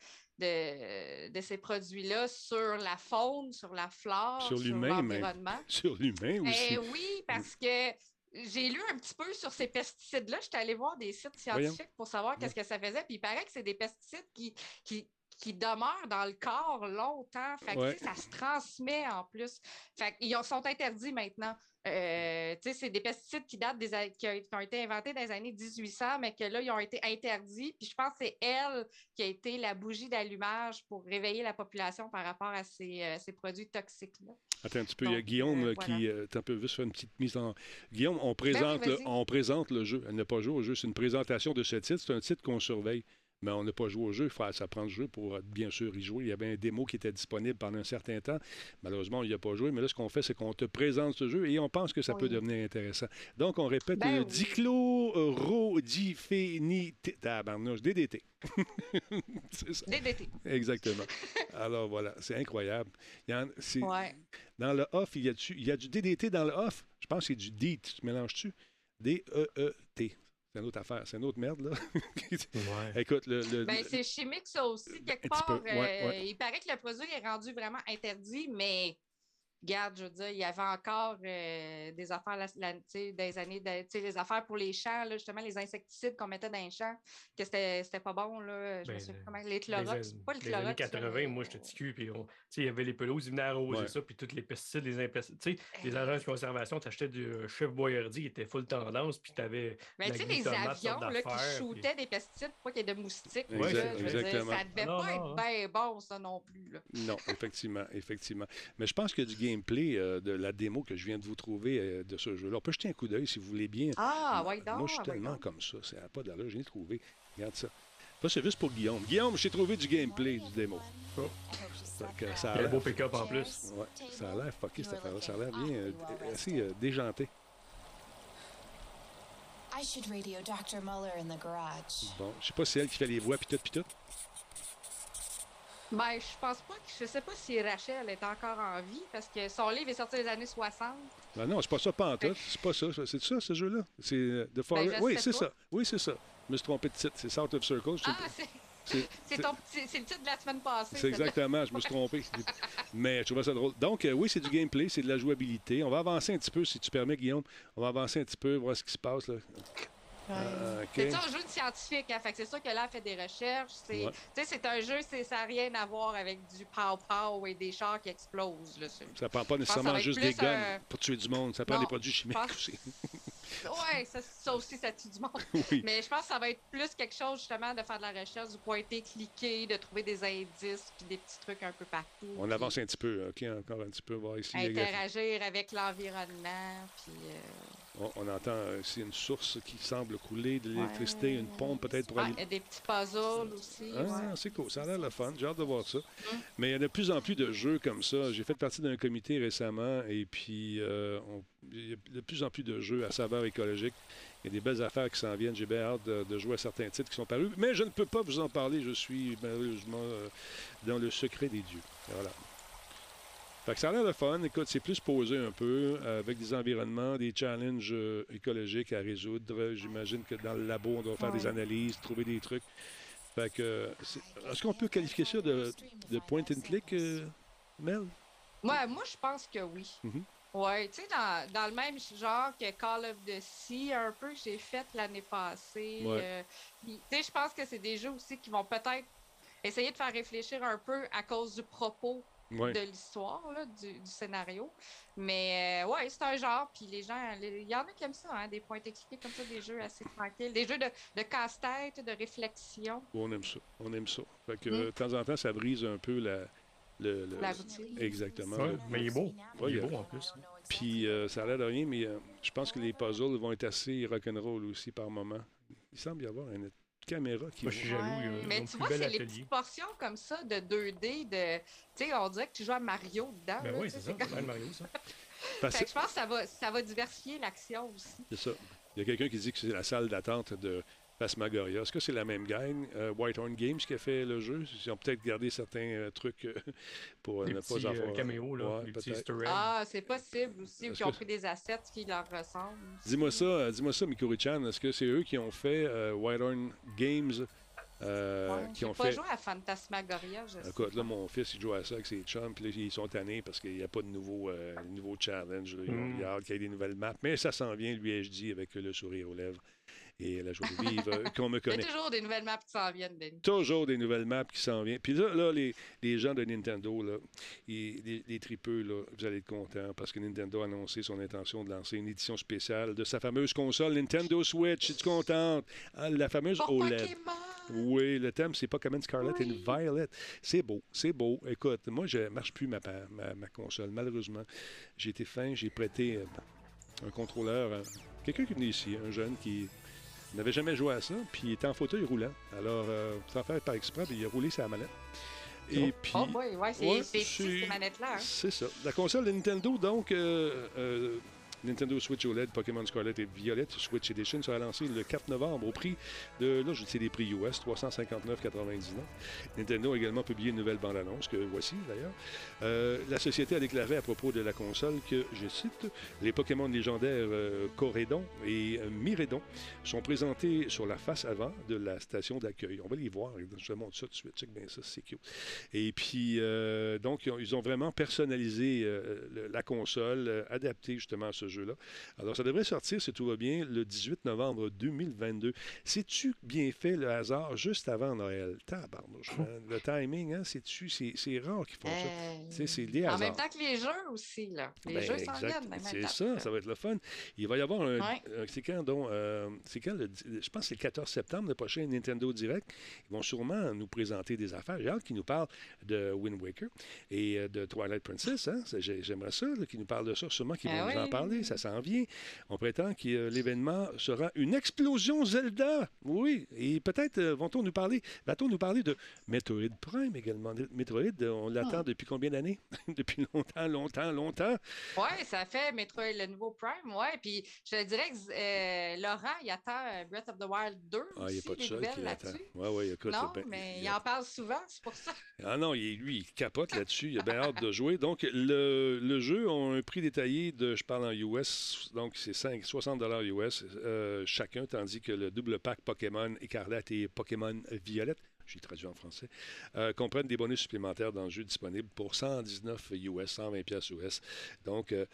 de, de ces produits-là sur la faune, sur la flore, Sur l'environnement. Sur l'humain [laughs] aussi. Eh oui, parce que j'ai lu un petit peu sur ces pesticides-là. J'étais allée voir des sites scientifiques pour savoir qu'est-ce que ça faisait. Puis il paraît que c'est des pesticides qui, qui, qui demeurent dans le corps longtemps. Fait que, Ouais. ça se transmet en plus. Fait ont- sont interdits maintenant. Euh, c'est des pesticides qui datent des qui, ont, été inventés dans les années 1800, mais que là, ils ont été interdits. Puis je pense que c'est elle qui a été la bougie d'allumage pour réveiller la population par rapport à ces, euh, ces produits toxiques-là. Attends un petit peu, il y a Guillaume euh, euh, qui. voilà. t'as un peu juste faire une petite mise en. Guillaume, on présente, le, on présente le jeu. Elle n'a pas joué au jeu. C'est une présentation de ce titre. C'est un titre qu'on surveille. Mais on n'a pas joué au jeu. Il faut s'apprendre le jeu pour euh, bien sûr y jouer. Il y avait un démo qui était disponible pendant un certain temps. Malheureusement, on n'y a pas joué. Mais là, ce qu'on fait, c'est qu'on te présente ce jeu et on pense que ça peut devenir intéressant. Donc, on répète Ben euh, oui. dichlorhodiphénité. Tabarnouche, DDT. [laughs] c'est ça. DDT. Exactement. Alors voilà, c'est incroyable. Il y en- c'est- Ouais. Dans le off, il y, a du, il y a du DDT dans le off? Je pense que c'est du DEET. Tu mélanges-tu? D-E-E-T. C'est une autre affaire. C'est une autre merde, là. Ouais. [laughs] Écoute, le. le- Ben, le- c'est chimique, ça aussi, quelque Un petit part. peu, ouais, euh, ouais. Il paraît que le produit est rendu vraiment interdit, mais regarde, je veux dire, il y avait encore euh, des affaires la- la- des années, de- tu sais, les affaires pour les champs, là, justement, les insecticides qu'on mettait dans les champs, que c'était c'était pas bon, là. Je me Ben, souviens le- comment. Les Clorox, les, pas le les années Clorox. là, 80, mais- moi, j'étais petit cul, puis on- tu sais, il y avait les pelouses, ils venaient arroser Ouais. ça, puis tous les pesticides, les impesticides. Tu sais, les agents de conservation, tu achetais du euh, chef Boyardi, il était full tendance, puis tu avais. Mais tu sais, les avions là, qui shootaient des pesticides pour pas qu'il y ait de moustiques. Exact- là, je veux dire, ça devait Non, pas non, être bien bon, ça non plus. Là. Non, effectivement, effectivement. Mais je pense que du gameplay euh, de la démo que je viens de vous trouver euh, de ce jeu-là, on peut jeter un coup d'œil si vous voulez bien. Ah, Moi- ouais, donc. Moi, je suis tellement donc. comme ça. Ça n'a pas d'allure. Je l'ai trouvé. Regarde ça. Ça, c'est juste pour Guillaume. Guillaume, j'ai trouvé du gameplay du démo. Oh. Ça a un l'air- beau pick-up en plus. Ouais, ça a l'air fucké, cette affaire-là. Ça a l'air bien, euh, assez euh, déjanté. I should radio Dr. Muller in the garage. Bon, je sais pas si c'est elle qui fait les voix, pis tout, pis tout. Ben, je pense pas que. Je sais pas si Rachel est encore en vie parce que son livre est sorti les années 60. Ben non, c'est pas ça, tout. C'est pas ça. C'est ça, ce jeu-là? C'est euh, The Forest. Ben, je oui, c'est ça. Oui, c'est ça. Je me suis trompé de titre. C'est South of Circle. Je sais Ah, c'est. [laughs] C'est- le titre de la semaine passée. C'est exactement, je me suis trompé. Mais je trouvais ça drôle. Donc, euh, oui, c'est du gameplay, c'est de la jouabilité. On va avancer un petit peu, si tu permets, Guillaume. On va avancer un petit peu, voir ce qui se passe. Là. Ah, OK. C'est un jeu de scientifique, hein, fait que c'est sûr que là, elle fait des recherches. C'est Ouais. un jeu, c'est- ça n'a rien à voir avec du pow-pow et des chars qui explosent. Là, Ça prend pas nécessairement juste des guns un- pour tuer du monde. Ça prend Non, des produits chimiques pense- aussi. Ouais, ça, ça aussi, ça tue du monde. [laughs] Oui. Mais je pense que ça va être plus quelque chose, justement, de faire de la recherche, du pointer, cliquer, de trouver des indices, puis des petits trucs un peu partout. On puis avance un petit peu. OK, encore un petit peu. Voir ici. Interagir avec l'environnement, puis... euh, On, on entend euh, ici une source qui semble couler de l'électricité, une pompe peut-être pour ah, aller. il y a des petits puzzles aussi. Ah, ouais. c'est cool, ça a l'air le fun, j'ai hâte de voir ça. Mais il y a de plus en plus de jeux comme ça. J'ai fait partie d'un comité récemment et puis euh, on- il y a de plus en plus de jeux à saveur écologique. Il y a des belles affaires qui s'en viennent. J'ai bien hâte de, de jouer à certains titres qui sont parus. Mais je ne peux pas vous en parler. Je suis malheureusement euh, dans le secret des dieux. Voilà. Fait que ça a l'air de fun. Écoute, c'est plus posé un peu, avec des environnements, des challenges euh, écologiques à résoudre. J'imagine que dans le labo, on doit faire des analyses, trouver des trucs. Fait que, c'est- est-ce qu'on peut qualifier ça de, de point and click, euh, Mel? Ouais, moi, je pense que oui. Mhm. Ouais, tu sais, dans, dans le même genre que Call of the Sea, un peu, que j'ai fait l'année passée. Ouais. euh, tu sais, je pense que c'est des jeux aussi qui vont peut-être essayer de faire réfléchir un peu à cause du propos Ouais. de l'histoire, du, du scénario. Mais euh, ouais, c'est un genre, puis les gens, il y en a qui aiment ça, hein, des points expliqués comme ça, des jeux assez tranquilles, des jeux de, de casse-tête, de réflexion. On aime ça. On aime ça. Fait que, Mm. euh, de temps en temps, ça brise un peu la. Le- le- La routine. Exactement. Ouais, mais il est beau. Ouais, il est a- beau en plus. Puis euh, ça a l'air de rien, mais euh, je pense que les puzzles vont être assez rock'n'roll aussi par moment. Il semble y avoir une caméra qui. Moi, je suis jaloux. Mais tu vois, c'est les petites portions comme ça de 2D, de... Tu sais, on dirait que tu joues à Mario dedans. Ben là, oui, c'est ça. comme- c'est Mario, ça. [laughs] Parce Fait que je pense que ça va, ça va diversifier l'action aussi. C'est ça. Il y a quelqu'un qui dit que c'est la salle d'attente de Phasmagoria. Est-ce que c'est la même gang, euh, Whitehorn Games, qui a fait le jeu? Ils ont peut-être gardé certains euh, trucs euh, [laughs] pour Des ne petits pas euh, avoir. caméos, là, Ouais, des petits peut-être. easter eggs. Ah, c'est possible aussi, ou qui ont pris des assets qui leur ressemblent. Dis-moi ça, dis-moi ça, Mikuri-chan. Est-ce que c'est eux qui ont fait euh, Whitehorn Games euh, Ouais, qui ont pas fait. joué à Phantasmagoria, je sais. Écoute, là, mon fils, il joue à ça avec ses chums, puis là, ils sont tannés parce qu'il n'y a pas de nouveau, euh, nouveau challenge. là. Ils ont Mm. ils ont hâte qu'il y ait des nouvelles maps. Mais ça s'en vient, lui, ai-je dit, avec le sourire aux lèvres et la joie de [laughs] vivre euh, qu'on me Il y a connaît. toujours des nouvelles maps qui s'en viennent, Denis. Toujours des nouvelles maps qui s'en viennent. Puis là, là, les, les gens de Nintendo, là, ils- les, les tripeux, là, vous allez être contents parce que Nintendo a annoncé son intention de lancer une édition spéciale de sa fameuse console Nintendo Switch. Es-tu contente? Ah, la fameuse Pour OLED. Pokémon! Oui, le thème, c'est Pokémon Scarlet Oui. and Violet. C'est beau, c'est beau. Écoute, moi, je ne marche plus ma, ma, ma console, malheureusement. J'ai été fin, j'ai prêté euh, un contrôleur à quelqu'un qui est venu ici, un jeune qui n'avait jamais joué à ça, puis il était en fauteuil roulant. Alors, euh, sans faire par exprès, puis il a roulé sa manette. Et puis, Oh boy, ouais, c'est- ces manettes-là. hein. c'est ça. La console de Nintendo, donc, euh, euh, Nintendo Switch OLED Pokémon Scarlet et Violet Switch Edition sera lancée le 4 novembre au prix de, là, je sais des prix US, 359,99. Nintendo a également publié une nouvelle bande-annonce, que voici d'ailleurs. Euh, la société a déclaré à propos de la console que, je cite, les Pokémon légendaires euh, Corédon et euh, Mirédon sont présentés sur la face avant de la station d'accueil. On va les voir, je te montre ça tout de suite, ça, c'est cute. Et puis, euh, donc, ils ont, vraiment personnalisé la console, adapté justement à ce jeu-là. Alors, ça devrait sortir, si tout va bien, le 18 novembre 2022. C'est-tu bien fait le hasard juste avant Noël? Tabarnouche. Le timing, hein, c'est-tu, c'est c'est rare qu'ils font ça. Euh, c'est des En hasards. même temps que les jeux aussi, là. Les Ben, jeux s'en exact. viennent en même C'est temps. ça, ça va être le fun. Il va y avoir un. Ouais. un- c'est quand, donc euh, C'est quand le Je pense que c'est le 14 septembre, le prochain Nintendo Direct. Ils vont sûrement nous présenter des affaires. J'ai hâte qu'ils nous parlent de Wind Waker et euh, de Twilight Princess. Hein? J'aimerais ça, là, qu'ils nous parlent de ça. Sûrement qu'ils Ah vont nous en oui. Ça s'en vient. On prétend que euh, l'événement sera une explosion Zelda. Oui. Et peut-être euh, vont-on nous parler. Va-t-on nous parler de Metroid Prime également? Metroid, euh, on l'attend Ah. depuis combien d'années? [laughs] depuis longtemps, longtemps, longtemps. Ouais, ça fait Metroid, le nouveau Prime, ouais. Puis je te dirais que euh, Laurent, il attend Breath of the Wild 2 Ah, il n'y a pas de seul qui l'attend. Oui, oui, écoute. Non, ben, mais il en parle souvent, c'est pour ça. [laughs] Ah non, il, lui, il capote là-dessus. Il a bien hâte de jouer. Donc, le, le jeu a un prix détaillé de, je parle en US, donc c'est 5, 60 US euh, chacun, tandis que le double pack Pokémon Écarlate et Pokémon Violette, j'ai traduit en français, euh, comprennent des bonus supplémentaires dans le jeu disponible pour 119 US, 120 pièces US. Donc, euh,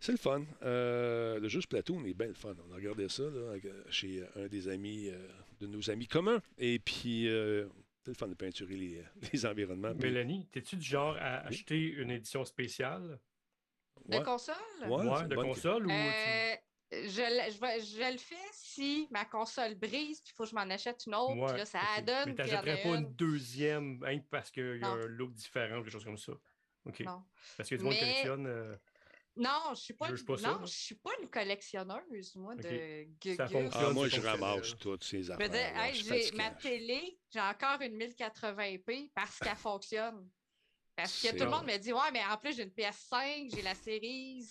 c'est le fun. Euh, le jeu Splatoon est bien le fun. On a regardé ça là, chez un des amis, de nos amis communs. Et puis, c'est le fun de peinturer les, [laughs] les environnements. Mélanie, t'es-tu du genre à acheter une édition spéciale? De Ouais. console? Ouais, Ouais, de console ou tu- Euh, je, le- je, vais- je le fais si ma console brise, puis il faut que je m'en achète une autre, puis Ouais, là, ça ok. donne. Mais t'achèterais pas une. une deuxième hein, parce qu'il y a Non. un look différent ou quelque chose comme ça. OK. Non. Parce que tout le monde collectionne. euh, Non, je suis pas, Je juge pas ça, non, là. je suis pas une collectionneuse, moi, Ok. de Ça. Ah, moi, je ramasse toutes ces affaires. hey, j'ai ma télé, j'ai encore une 1080p parce qu'elle fonctionne. Parce que tout le monde me dit, ouais, mais en plus, j'ai une PS5, j'ai la série,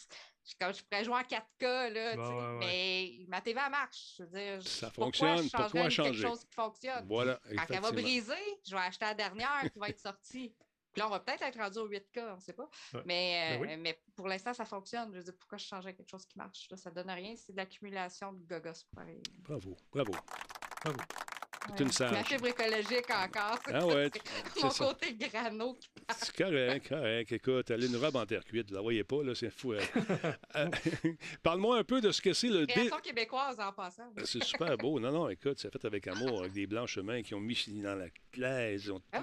je, comme je pourrais jouer en 4K, là, Ouais, ouais, mais ma TV, elle marche. Je veux dire, Ça pourquoi fonctionne, je changerais pourquoi quelque changer? chose qui fonctionne? Voilà, Quand elle va briser, je vais acheter la dernière qui va être sortie. Puis là, on va peut-être être rendu au 8K, on ne sait pas. Ouais. Mais, Ben euh, oui. mais pour l'instant, ça fonctionne. Je veux dire, pourquoi je changerais quelque chose qui marche? Là, ça ne donne rien. C'est de l'accumulation de gogos pareil. Bravo, bravo. Bravo. C'est une La sage. fibre écologique encore. Ah ouais, Mon ça. côté grano. qui part. C'est correct, correct. Écoute, elle a une robe en terre cuite, vous la voyez pas, là, c'est fou. hein. [laughs] Euh, [laughs] Parle-moi un peu de ce que c'est le dé... Création québécoise en passant. C'est super beau. Non, non, écoute, c'est fait avec amour, avec des blanches mains qui ont mis dans la glaise, ont- Ah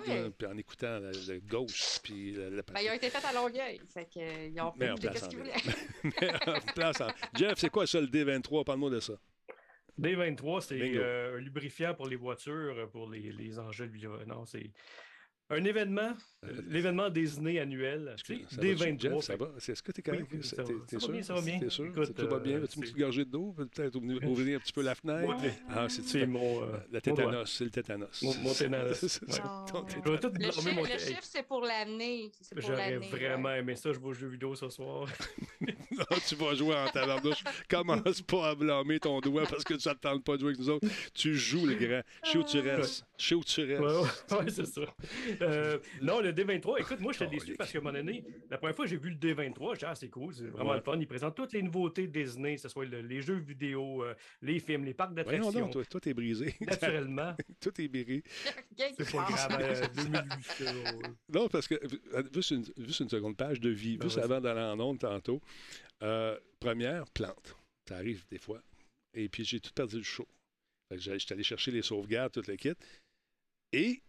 en écoutant le, gauche, puis la, la- Ben, ils ont été faits à Longueuil. Fait que, euh, ont fait en qu'ils voulaient. [laughs] Jeff, c'est quoi ça, le D23? Parle-moi de ça. D23, c'est euh, un lubrifiant pour les voitures, euh, pour les, les engins Non, c'est un événement, euh, l'événement désigné annuel. tu sais, Ça va, Jeff, D23. ça va? C'est- Est-ce que tu es correct? Oui, ça va. t'es- Ça T'es va sûr? bien, ça va bien. T'es sûr? Écoute, tout va bien? euh, Veux-tu une c'est- petite gorgée d'eau? Peut-être ouvrir ouvrir un petit peu la fenêtre? Ouais. Ah, c'est mon, euh, La tétanos, c'est le tétanos. Mon- mon tétanos. [laughs] Oh. tétanos. Je vais tout Le, blâmer chiffre, c'est pour l'année. C'est pour J'aurais l'année, vraiment aimé ça, je joue aux jeux vidéo ce soir. [laughs] Non, tu vas jouer en tabarnouche. Commence pas à blâmer ton doigt parce que te tente pas de jouer avec nous autres. Tu joues, le grand. Je sais où tu restes? Je sais où tu restes? Ouais, c'est ça. Euh, [laughs] non, le D23, écoute, moi, j'étais déçu parce qu'à un moment donné, la première fois que j'ai vu le D23, j'ai dit, ah, c'est cool, c'est vraiment Ouais. le fun. Ils présentent toutes les nouveautés Disney, que ce soit le- les jeux vidéo, euh, les films, les parcs d'attractions. donc, toi, toi, t'es brisé. [laughs] Naturellement. [laughs] Tout est brisé. C'est pas grave, euh, 2008. euh, Non, parce que, juste une, juste une seconde page de vie, Ben, juste avant d'aller en onde tantôt. Euh, première, plante. Ça arrive des fois. Et puis, j'ai tout perdu le show. Que j'étais allé chercher les sauvegardes, tout le kit. Et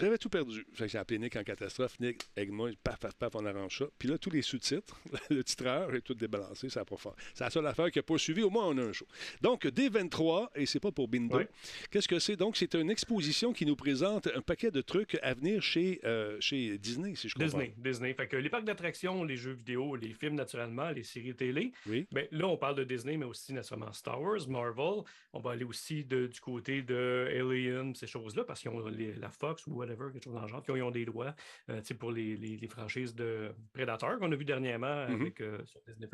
j'avais tout perdu. Fait que j'ai appelé Nick en catastrophe. Nick, avec moi, paf, paf, paf, on arrange ça. Puis là, tous les sous-titres, [laughs] le titreur est tout débalancé, ça fait. C'est la seule affaire qui n'a pas suivi. Au moins, on a un show. Donc, D23, et c'est pas pour Bindo. Ouais. Qu'est-ce que c'est? Donc, c'est une exposition qui nous présente un paquet de trucs à venir chez, euh, chez Disney, si je comprends. Disney, Disney. Fait que les parcs d'attractions, les jeux vidéo, les films naturellement, les séries télé. Oui. Ben, là, on parle de Disney, mais aussi naturellement Star Wars, Marvel. On va aller aussi de- du côté de Alien, ces choses-là, parce qu'ils ont les- la Fox ou whatever, quelque chose dans le genre, qui ont, ils ont des droits euh, pour les, les- les franchises de Predator qu'on a vu dernièrement Mhm. avec, euh, sur Disney.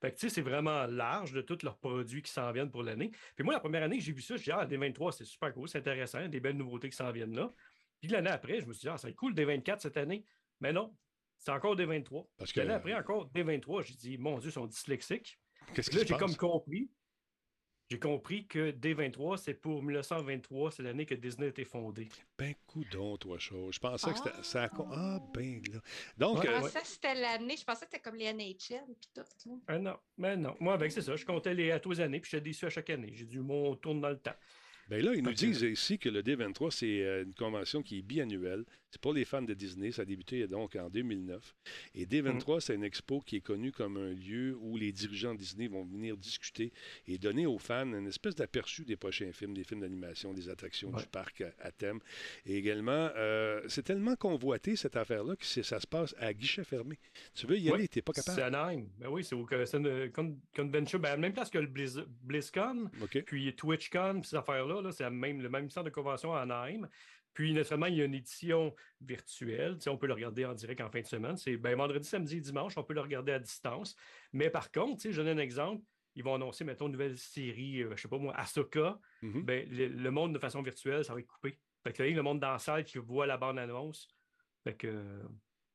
Fait que c'est vraiment large de tous leurs produits qui s'en viennent pour l'année. Puis moi, la première année que j'ai vu ça, je dis, ah, D23, c'est super cool, c'est intéressant, des belles nouveautés qui s'en viennent là. Puis l'année après, je me suis dit, ah, c'est cool, D24 cette année. Mais non, c'est encore des 23. Parce Puis L'année que- après, encore des 23. J'ai dit, mon Dieu, ils sont dyslexiques. Qu'est-ce se j'ai comme compris. J'ai compris que D23, c'est pour 1923, c'est l'année que Disney a été fondé. Ben, coudon, toi, chose. Je pensais que c'était. ça a con- Ah, ben, là. Donc, Je euh, pensais que c'était l'année. Je pensais que c'était comme les NHL puis tout. là. Ah non, mais non. Moi, avec c'est ça, je comptais les à tous les années, puis j'étais déçu à chaque année. J'ai dit, mon on tourne dans le temps. ben là, ils nous disent ici que le D23, c'est euh, une convention qui est biannuelle. C'est pour les fans de Disney. Ça a débuté donc en 2009. Et D23, c'est une expo qui est connue comme un lieu où les dirigeants de Disney vont venir discuter et donner aux fans une espèce d'aperçu des prochains films, des films d'animation, des attractions du parc à, à thème. Et également, euh, c'est tellement convoité, cette affaire-là, que ça se passe à guichet fermé. Tu veux y Oui, aller, t'es pas capable. C'est Anaheim. Ben oui, c'est une con- convention. Ben, à la même place que le Blizz- BlizzCon, puis TwitchCon, puis ces affaires-là, là, c'est même, le même centre de convention à Anaheim. Puis, naturellement, il y a une édition virtuelle. Tu sais, on peut le regarder en direct en fin de semaine. C'est ben, vendredi, samedi et dimanche, on peut le regarder à distance. Mais par contre, tu sais, je donne un exemple. Ils vont annoncer, mettons, une nouvelle série, euh, je sais pas moi, Ahsoka. Mhm. Ben, le, le monde de façon virtuelle, ça va être coupé. Fait que là, le monde dans la salle qui voit la bande-annonce. Fait que.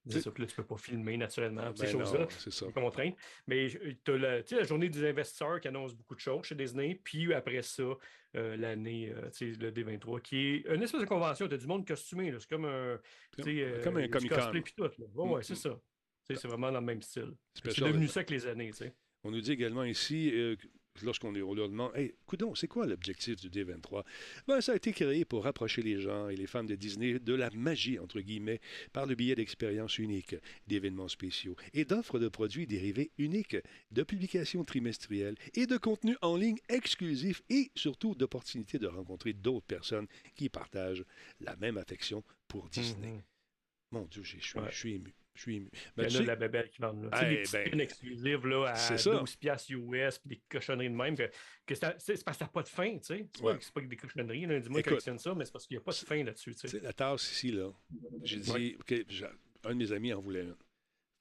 C'est ça que là, tu peux pas filmer naturellement, ces Ben choses-là. c'est ça. contraintes. Mais tu as la, journée des investisseurs qui annonce beaucoup de choses chez Disney. Puis après ça, euh, l'année, euh, le D23, qui est une espèce de convention. Tu as du monde costumé. C'est comme un. euh, comme un Comic-Con. cosplay puis tout. là. Ouais, ouais, Mm, c'est ça. C'est vraiment dans le même style. C'est devenu ça avec les années. tu sais. On nous dit également ici, euh, lorsqu'on leur demande Hey, coudon, c'est quoi l'objectif du D23 ben, Ça a été créé pour rapprocher les gens et les fans de Disney de la magie, entre guillemets, par le biais d'expériences uniques, d'événements spéciaux et d'offres de produits dérivés uniques, de publications trimestrielles et de contenus en ligne exclusifs et surtout d'opportunités de rencontrer d'autres personnes qui partagent la même affection pour Disney. Mhm. Mon Dieu, j'ai- je suis, Ouais. je suis ému. Je suis ému. Il Ben, y tu en a sais- de la bébelle qui vendent là. Tu sais, petites ben, exclusives là, c'est à ça. 12 piastres US, puis des cochonneries de même. Que, que c'est parce que ça n'a pas de fin, tu sais. C'est Ouais. pas, c'est pas que des cochonneries. là. Dis-moi collectionne ça, mais c'est parce qu'il n'y a pas de fin là-dessus, tu sais. la tasse ici, là, j'ai dit, Ouais. Un de mes amis en voulait une.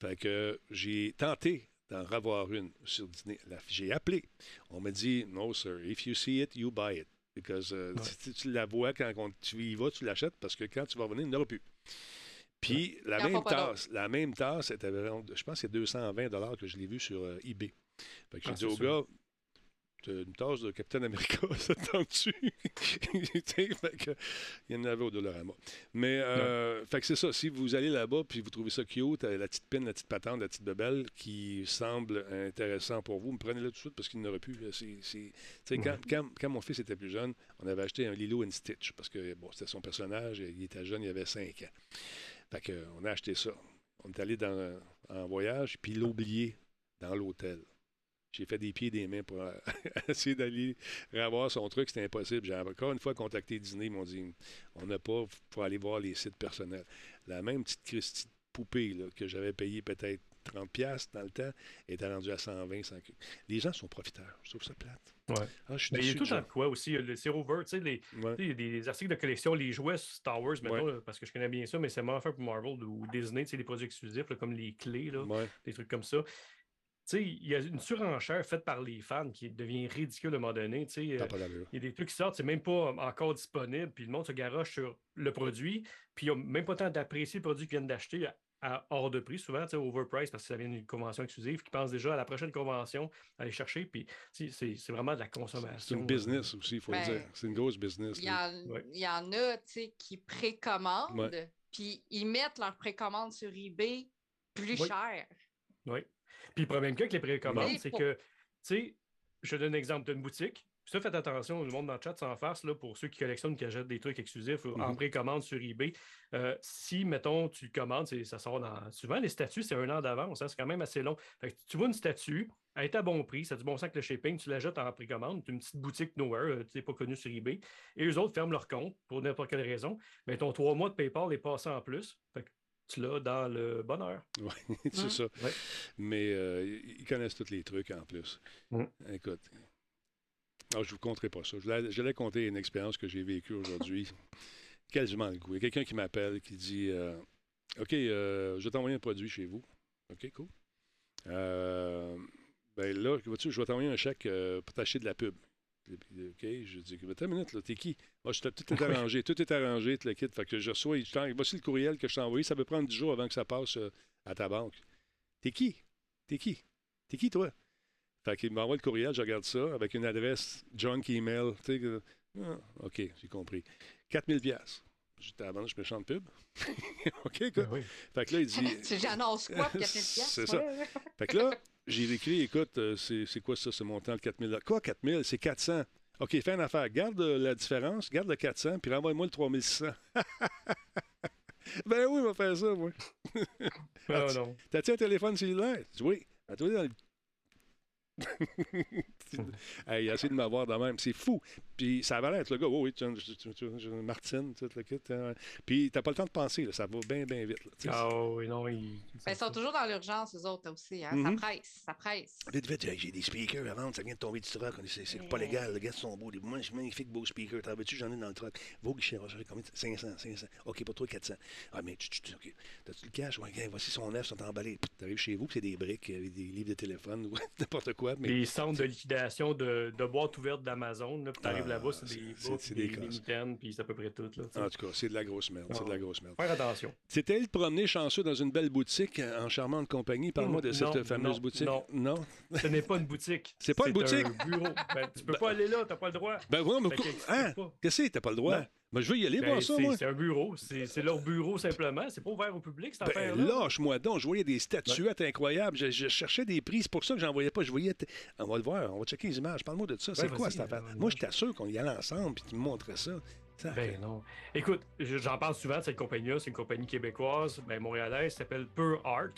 Fait que j'ai tenté d'en revoir une sur. La- J'ai appelé. On m'a dit, no, sir, if you see it, you buy it. Because euh, Ouais. si tu la vois quand on- tu y vas, tu l'achètes parce que quand tu vas revenir, il n'y en aura plus. Puis la même tasse, la même tasse, était je pense que c'est 220 que je l'ai vue sur euh, eBay. Fait que j'ai Ah, dit c'est au gars, une tasse de Captain America, [laughs] ça te tente-tu? [laughs] Il y en avait au Dollarama. Mais, euh, fait que c'est ça. Si vous allez là-bas puis vous trouvez ça cute, euh, la petite pine, la petite patente, la petite bebelle qui semble intéressant pour vous, me prenez-le tout de suite parce qu'il n'aurait plus. C'est- c'est- tu sais, quand, quand- quand mon fils était plus jeune, on avait acheté un Lilo and Stitch parce que bon, c'était son personnage. Il était jeune, il avait 5 ans. Fait que, on a acheté ça. On est allé dans, en voyage, puis oublié dans l'hôtel. J'ai fait des pieds et des mains pour euh, [laughs] essayer d'aller revoir son truc. C'était impossible. J'ai encore une fois contacté Disney. Ils m'ont dit on n'a pas pour aller voir les sites personnels. La même petite Christie poupée que j'avais payé peut-être 30$ piastres dans le temps était rendue à 120, 100 Les gens sont profiteurs. Je trouve ça plate. Ouais. Ah, je suis Mais il y a tout le quoi aussi. Le Zero Over, tu sais, les, Ouais. tu sais, des articles de collection, les jouets Star Wars, Ouais. là, parce que je connais bien ça, mais c'est moins fait pour Marvel ou Disney, tu sais, les produits exclusifs, là, comme les clés, là, des trucs comme ça. sais, il y a une surenchère faite par les fans qui devient ridicule à un moment donné. tu sais, euh, il y a des trucs qui sortent, c'est même pas encore disponible, puis le monde se garoche sur le produit, puis ils n'ont même pas le temps d'apprécier le produit qu'ils viennent d'acheter à, hors de prix, souvent, tu sais, overprice, parce que ça vient d'une convention exclusive, qui pensent déjà à la prochaine convention, à aller chercher, puis tu sais, c'est c'est vraiment de la consommation. C'est une business aussi, il faut Ben, le dire. C'est une grosse business. Il y, en, Ouais. y en a, tu sais, qui précommandent, Ouais. puis ils mettent leur précommande sur eBay plus cher. Oui. Puis le problème qu'il y a avec les précommandes, c'est pour- que, tu sais, je te donne un exemple d'une boutique. Puis ça, faites attention, le monde dans le chat s'en fasse, là, pour ceux qui collectionnent, qui achètent des trucs exclusifs ou en Mhm. précommande sur eBay. Euh, si, mettons, tu commandes, ça sort dans. Souvent, les statuts, c'est un an d'avance. hein, c'est quand même assez long. Fait que tu vois une statue, elle est à bon prix, ça a du bon sens que le shipping, tu la jettes en précommande, tu une petite boutique nowhere, euh, tu n'es pas connu sur eBay. Et eux autres ferment leur compte pour n'importe quelle raison. Mais ton trois mois de PayPal est passé en plus. Fait que tu l'as dans le bonheur. [laughs] Oui, c'est Mm. ça. Ouais. Mais euh, ils connaissent tous les trucs en plus. Mm. Écoute. Alors, je ne vous conterai pas ça. Je voulais compter une expérience que j'ai vécue aujourd'hui. [laughs] M'en le goût. Il y a quelqu'un qui m'appelle qui dit euh, OK, euh, je vais t'envoyer un produit chez vous. OK, cool. Euh, ben là, vois-tu, je vais t'envoyer un chèque pour t'acheter de la pub. OK, je dis, attends une minute, là, t'es qui? Moi, je t'ai- tout est [laughs] arrangé, tout est arrangé, tout le kit. Fait que je reçois, je voici le courriel que je t'ai envoyé. Ça peut prendre 10 jours avant que ça passe à ta banque. T'es qui? T'es qui? T'es qui, toi? Fait qu'il m'envoie le courriel, je regarde ça, avec une adresse junk email. Tu sais, que- ah, OK, j'ai compris. 4000 pièces. J'étais avant, je me chante pub. [laughs] OK, quoi. Ben oui. Fait que là, il dit... J'annonce quoi pour 4000 [laughs] C'est ça. Fait que là, j'ai écrit, écoute, euh, c'est quoi ça, ce montant de 4000 là? Quoi, 4000? C'est 400. OK, fais une affaire. Garde euh, la différence, garde le 400, puis renvoie-moi le 3600. [laughs] ben oui, il va faire ça, moi. Ah, non. T'as-tu un téléphone cellulaire? Oui. À toi dans le. [laughs] hey, il a essayé de m'avoir de même. C'est fou. Puis ça va être le gars. Oh, oui, tu, tu, tu, tu- tu- Martine, tout le kit. hein. Puis t'as pas le temps de penser. là. Ça va bien, bien vite. Ah oui, non, il. Ben, ils sont toujours dans l'urgence, eux autres aussi. Hein? Ça presse, ça presse. Vite, vite, j'ai des speakers à vendre, ça vient de tomber du truck. C'est, c'est pas légal, les gars sont beaux. Des magnifiques beaux speakers. T'en veux-tu, j'en ai dans le truck. Va au guichet, va chercher combien 500, 500. OK, pour toi, 400. Ah, mais tu, tu, tu- OK. T'as-tu le cash? Ouais, gars, voici son neuf, sont emballés. Puis T'arrives chez vous, puis c'est des briques, euh, des livres de téléphone, ou [laughs] n'importe quoi. Mais Les centres de liquidation de, de boîtes ouvertes d'Amazon, là, puis t'arrives Ah, là-bas, c'est des c'est des, des des mitaines, puis c'est à peu près tout. Là, en tout cas, c'est de la grosse merde. C'est de la Ah. grosse merde. Faire attention. C'était le promener chanceux dans une belle boutique euh, en charmante compagnie. Parle-moi de Hmm, cette non, fameuse non, boutique. non. non? Ce n'est pas une boutique. [laughs] C'est pas une boutique? un bureau. Ben, tu peux pas aller là, t'as pas le droit. Ben oui, mais hein? pas? Qu'est-ce que c'est? T'as pas le droit? Ben, je veux y aller Ben, voir ça, c'est moi. c'est un bureau. C'est leur bureau simplement. C'est pas ouvert au public, cette Ben, affaire-là. lâche-moi donc. Je voyais des statuettes incroyables. Je, je cherchais des prix. C'est pour ça que j'en voyais pas. Je voyais. On va le voir. On va checker les images. Parle-moi de ça. C'est quoi cette affaire? euh, Moi, je t'assure qu'on y allait ensemble puis tu me montrais ça. Ça fait- Ben non. Écoute, je- j'en parle souvent de cette compagnie-là. C'est une compagnie québécoise, ben, montréalaise, s'appelle Pure Art.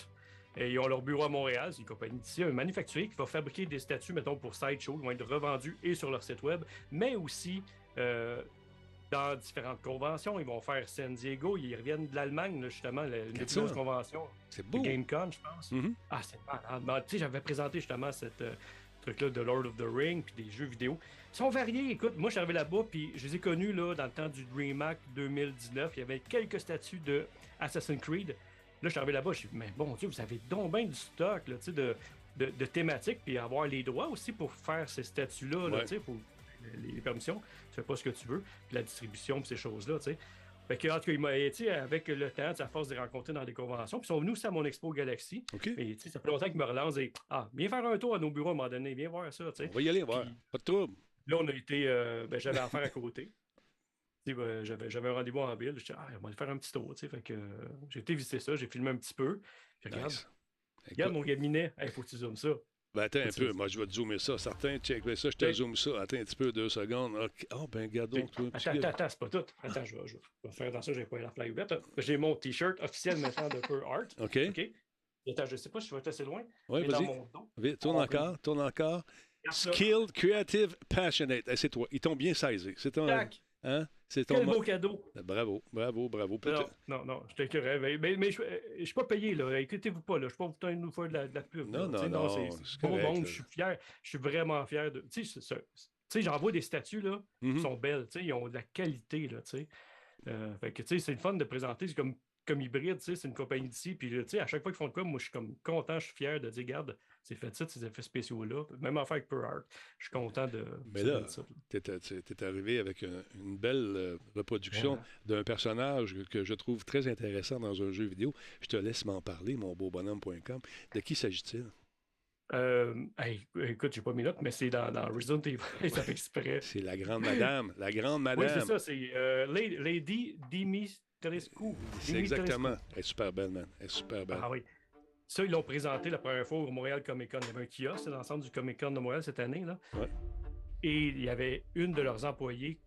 Et ils ont leur bureau à Montréal. C'est une compagnie d'ici, un manufacturier qui va fabriquer des statues, mettons, pour Sideshow, qui vont être revendus et sur leur site web, mais aussi euh, dans différentes conventions. Ils vont faire San Diego. Ils reviennent de l'Allemagne, justement, la- une des plus grosses conventions. C'est beau. GameCon, je pense. Mhm. Ah, c'est malade. Ben, tu sais, j'avais présenté justement cette euh, truc-là de Lord of the Ring puis des jeux vidéo. Ils sont variés. Écoute, moi, je suis arrivé là-bas puis je les ai connus là, dans le temps du DreamHack 2019. Il y avait quelques statues de Assassin's Creed. Là, je suis arrivé là-bas, je suis mais bon Dieu, vous avez donc bien du stock là, tu sais, de, de, de thématiques puis avoir les droits aussi pour faire ces statues-là. là, Ouais. tu sais, pour les, permissions. Tu fais pas ce que tu veux. Puis la distribution puis ces choses-là, tu sais. Fait que, en tout cas, il m'a, avec le temps, à force de les rencontrer dans des conventions, puis ils sont venus aussi à mon expo Galaxy. OK. Et tu sais, ça fait longtemps qu'ils me relancent et Ah, viens faire un tour à nos bureaux à un moment donné, viens voir ça. tu sais. On va y aller voir. Puis- Pas de trouble. Là, on a été. euh, ben, j'avais affaire à côté. [laughs] Ben, j'avais, j'avais un rendez-vous en ville. Je dis, ah, on va aller faire un petit tour. tu sais. Fait que, euh, j'ai été visiter ça, j'ai filmé un petit peu. Puis regarde, Nice. regarde Écoute, mon cabinet. Il faut que tu zoomes ça. Ben, attends un peu. Moi, je vais te zoomer ça. Certains, check ben, ça. Je te zoome ça. Attends un petit peu, deux secondes. OK. Oh, ben, regarde donc. toi. Attends, attends, attends, c'est pas tout. Attends, je vais, je vais faire dans ça, j'ai pas la fly ouverte. J'ai mon t-shirt officiel maintenant de Pure Art. OK. OK? Attends, je sais pas si je vais être assez loin. Oui, vas-y. mon tourne peut- encore, tourne encore. Skilled, creative, passionate. Eh, c'est toi. Ils t'ont bien saisi. C'est ton. Tac! Hein? C'est ton. Quel beau cadeau! Bravo, bravo, bravo. Non, non, non, je t'inquiète. Mais, mais, mais je ne suis pas payé, là. Écoutez-vous pas, là. Je ne suis pas en train de nous faire de la, de la pub. Non, là. non, sais, non, c'est- beau monde, je suis fier. Je suis vraiment fier de. Tu sais, sais, j'en vois des statues, là, Mhm. qui sont belles. Tu sais, ils ont de la qualité, là, tu sais. Euh, fait que, tu sais, c'est le fun de présenter. C'est comme comme hybride, tu sais, c'est une compagnie d'ici. Puis, tu sais, à chaque fois qu'ils font de quoi, moi, je suis comme content, je suis fier de dire, regarde, c'est fait ça, ces effets spéciaux-là. Même affaire avec Per Art. Je suis content de. Mais là, tu es, arrivé avec une, une belle euh, reproduction Ouais. d'un personnage que je trouve très intéressant dans un jeu vidéo. Je te laisse m'en parler, mon beau bonhomme.com. De qui s'agit-il? Euh, hey, écoute, j'ai pas mes notes, mais c'est dans, dans Resident Evil. [laughs] ça fait exprès. C'est la grande madame. La grande madame. Oui, c'est ça. C'est euh, Lady, Lady Dimitrescu. C'est exactement. Elle est super belle, man. Elle est super belle. Ah oui. Ça, ils l'ont présenté la première fois au Montréal Comic Con. Il y avait un kiosque, c'est l'ensemble du Comic Con de Montréal cette année. Là. Ouais. Et il y avait une de leurs employées,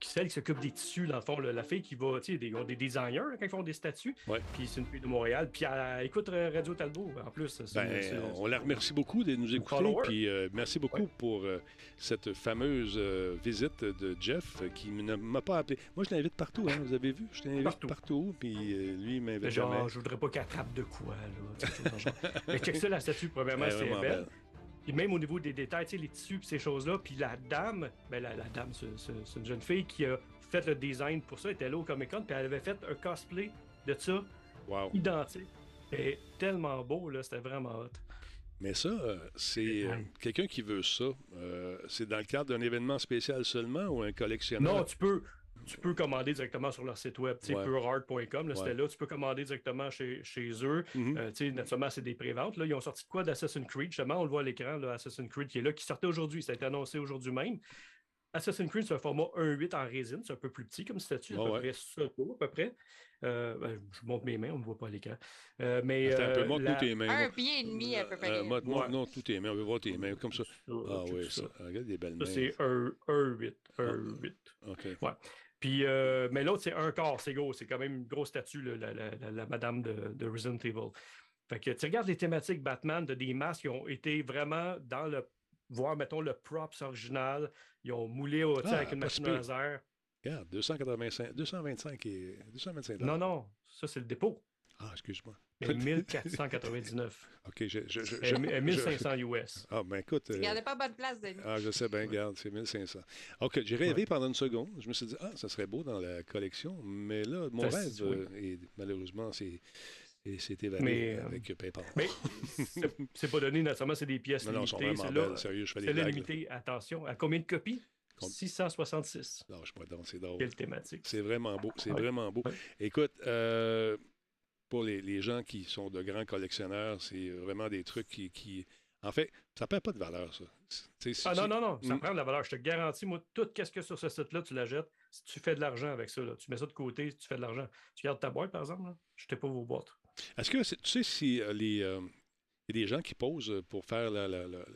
celle qui s'occupe des tissus, dans le fond, la fille qui va, tu sais, des, ils ont des designers quand ils font des statues. Ouais. Puis c'est une fille de Montréal. Puis elle écoute euh, Radio Talbot, en plus. Ben, c'est- on la remercie beaucoup de nous écouter. Puis euh, merci beaucoup pour euh, cette fameuse euh, visite de Jeff qui ne m'a pas appelé. Moi, je l'invite partout, hein, vous avez vu? Je l'invite partout. Partout. puis lui, il m'invite genre, jamais. je voudrais pas qu'elle attrape de quoi, là. genre. Mais check ça, la statue, premièrement, [laughs] c'est belle. belle. Puis même au niveau des détails, tu sais, les tissus et ces choses-là. Puis la dame, ben la, la dame, c'est c'est- c'est une jeune fille qui a fait le design pour ça. Elle était là au Comic Con, puis elle avait fait un cosplay de ça, Wow. identique. Et tellement beau, là, c'était vraiment hot. Mais ça, euh, c'est euh, quelqu'un qui veut ça. euh, c'est dans le cadre d'un événement spécial seulement ou un collectionneur? Non, tu peux, tu peux commander directement sur leur site web, Ouais. pureheart.com, là, c'était Ouais. là, tu peux commander directement chez, chez eux. Mhm. Euh, tu sais, naturellement, c'est des préventes. Là, ils ont sorti de quoi? d'Assassin's Creed, justement, on le voit à l'écran, Assassin's Creed qui est là, qui sortait aujourd'hui, ça a été annoncé aujourd'hui même. Assassin's Creed, c'est un format 1.8 en résine, c'est un peu plus petit comme statut, à Ouais, peu ouais. près ça, à peu près. Euh, ben, je monte mes mains, on ne me voit pas à l'écran. Euh, mais, Attends un peu, euh, montre-nous la- tes mains. Un pied et demi à peu près. Euh, montre- montre- Ouais. Non, tous tes mains, on veut voir tes mains, comme ça. Ah oui, ça. ça. Regarde les belles Ça, mains. c'est un 1.8. 1.8. OK. Ouais. Puis, euh, mais l'autre, c'est un quart, c'est gros. C'est quand même une grosse statue, là, la, la- la- madame de, de Resident Evil. Fait que tu regardes les thématiques Batman de des masques qui ont été vraiment dans le. voir, mettons, le props original. Ils ont moulé au, Ah, avec une machine laser. Regarde, 285, 225 et 225 Non, non, ça, c'est le dépôt. Ah, excuse-moi. Mais 1499. [laughs] OK, je, je, je, Euh, je- mi- euh, je- 1500 US. Ah, ben écoute. euh, Regardez pas bonne place, Denis. Ah, je sais bien, regarde, c'est 1500. OK, j'ai rêvé pendant une seconde. Je me suis dit, ah, ça serait beau dans la collection. Mais là, mon Ça, rêve, oui. euh, est- malheureusement, c'est et c'est évadé Mais, euh, avec PayPal. Mais c'est- pas donné, naturellement, c'est des pièces Non, non, elles sont limitées. vraiment Celle-là, belles, sérieux, je fais des limitée, attention. À combien de copies? 666. Lâche-moi donc, c'est drôle. Quelle thématique. C'est vraiment beau. C'est Ouais. vraiment beau. Ouais. Écoute, euh, pour les, les gens qui sont de grands collectionneurs, c'est vraiment des trucs qui, qui- En fait, ça perd pas de valeur, ça. Si Ah tu- non, non, non, ça Mm. prend de la valeur. Je te garantis, moi, tout ce que sur ce site-là, tu la jettes, si tu fais de l'argent avec ça, là, tu mets ça de côté, tu fais de l'argent. Tu gardes ta boîte, par exemple, là, jetez pas vos boîtes. Est-ce que tu sais si euh, les. euh, il y a des gens qui posent pour faire la, la- la-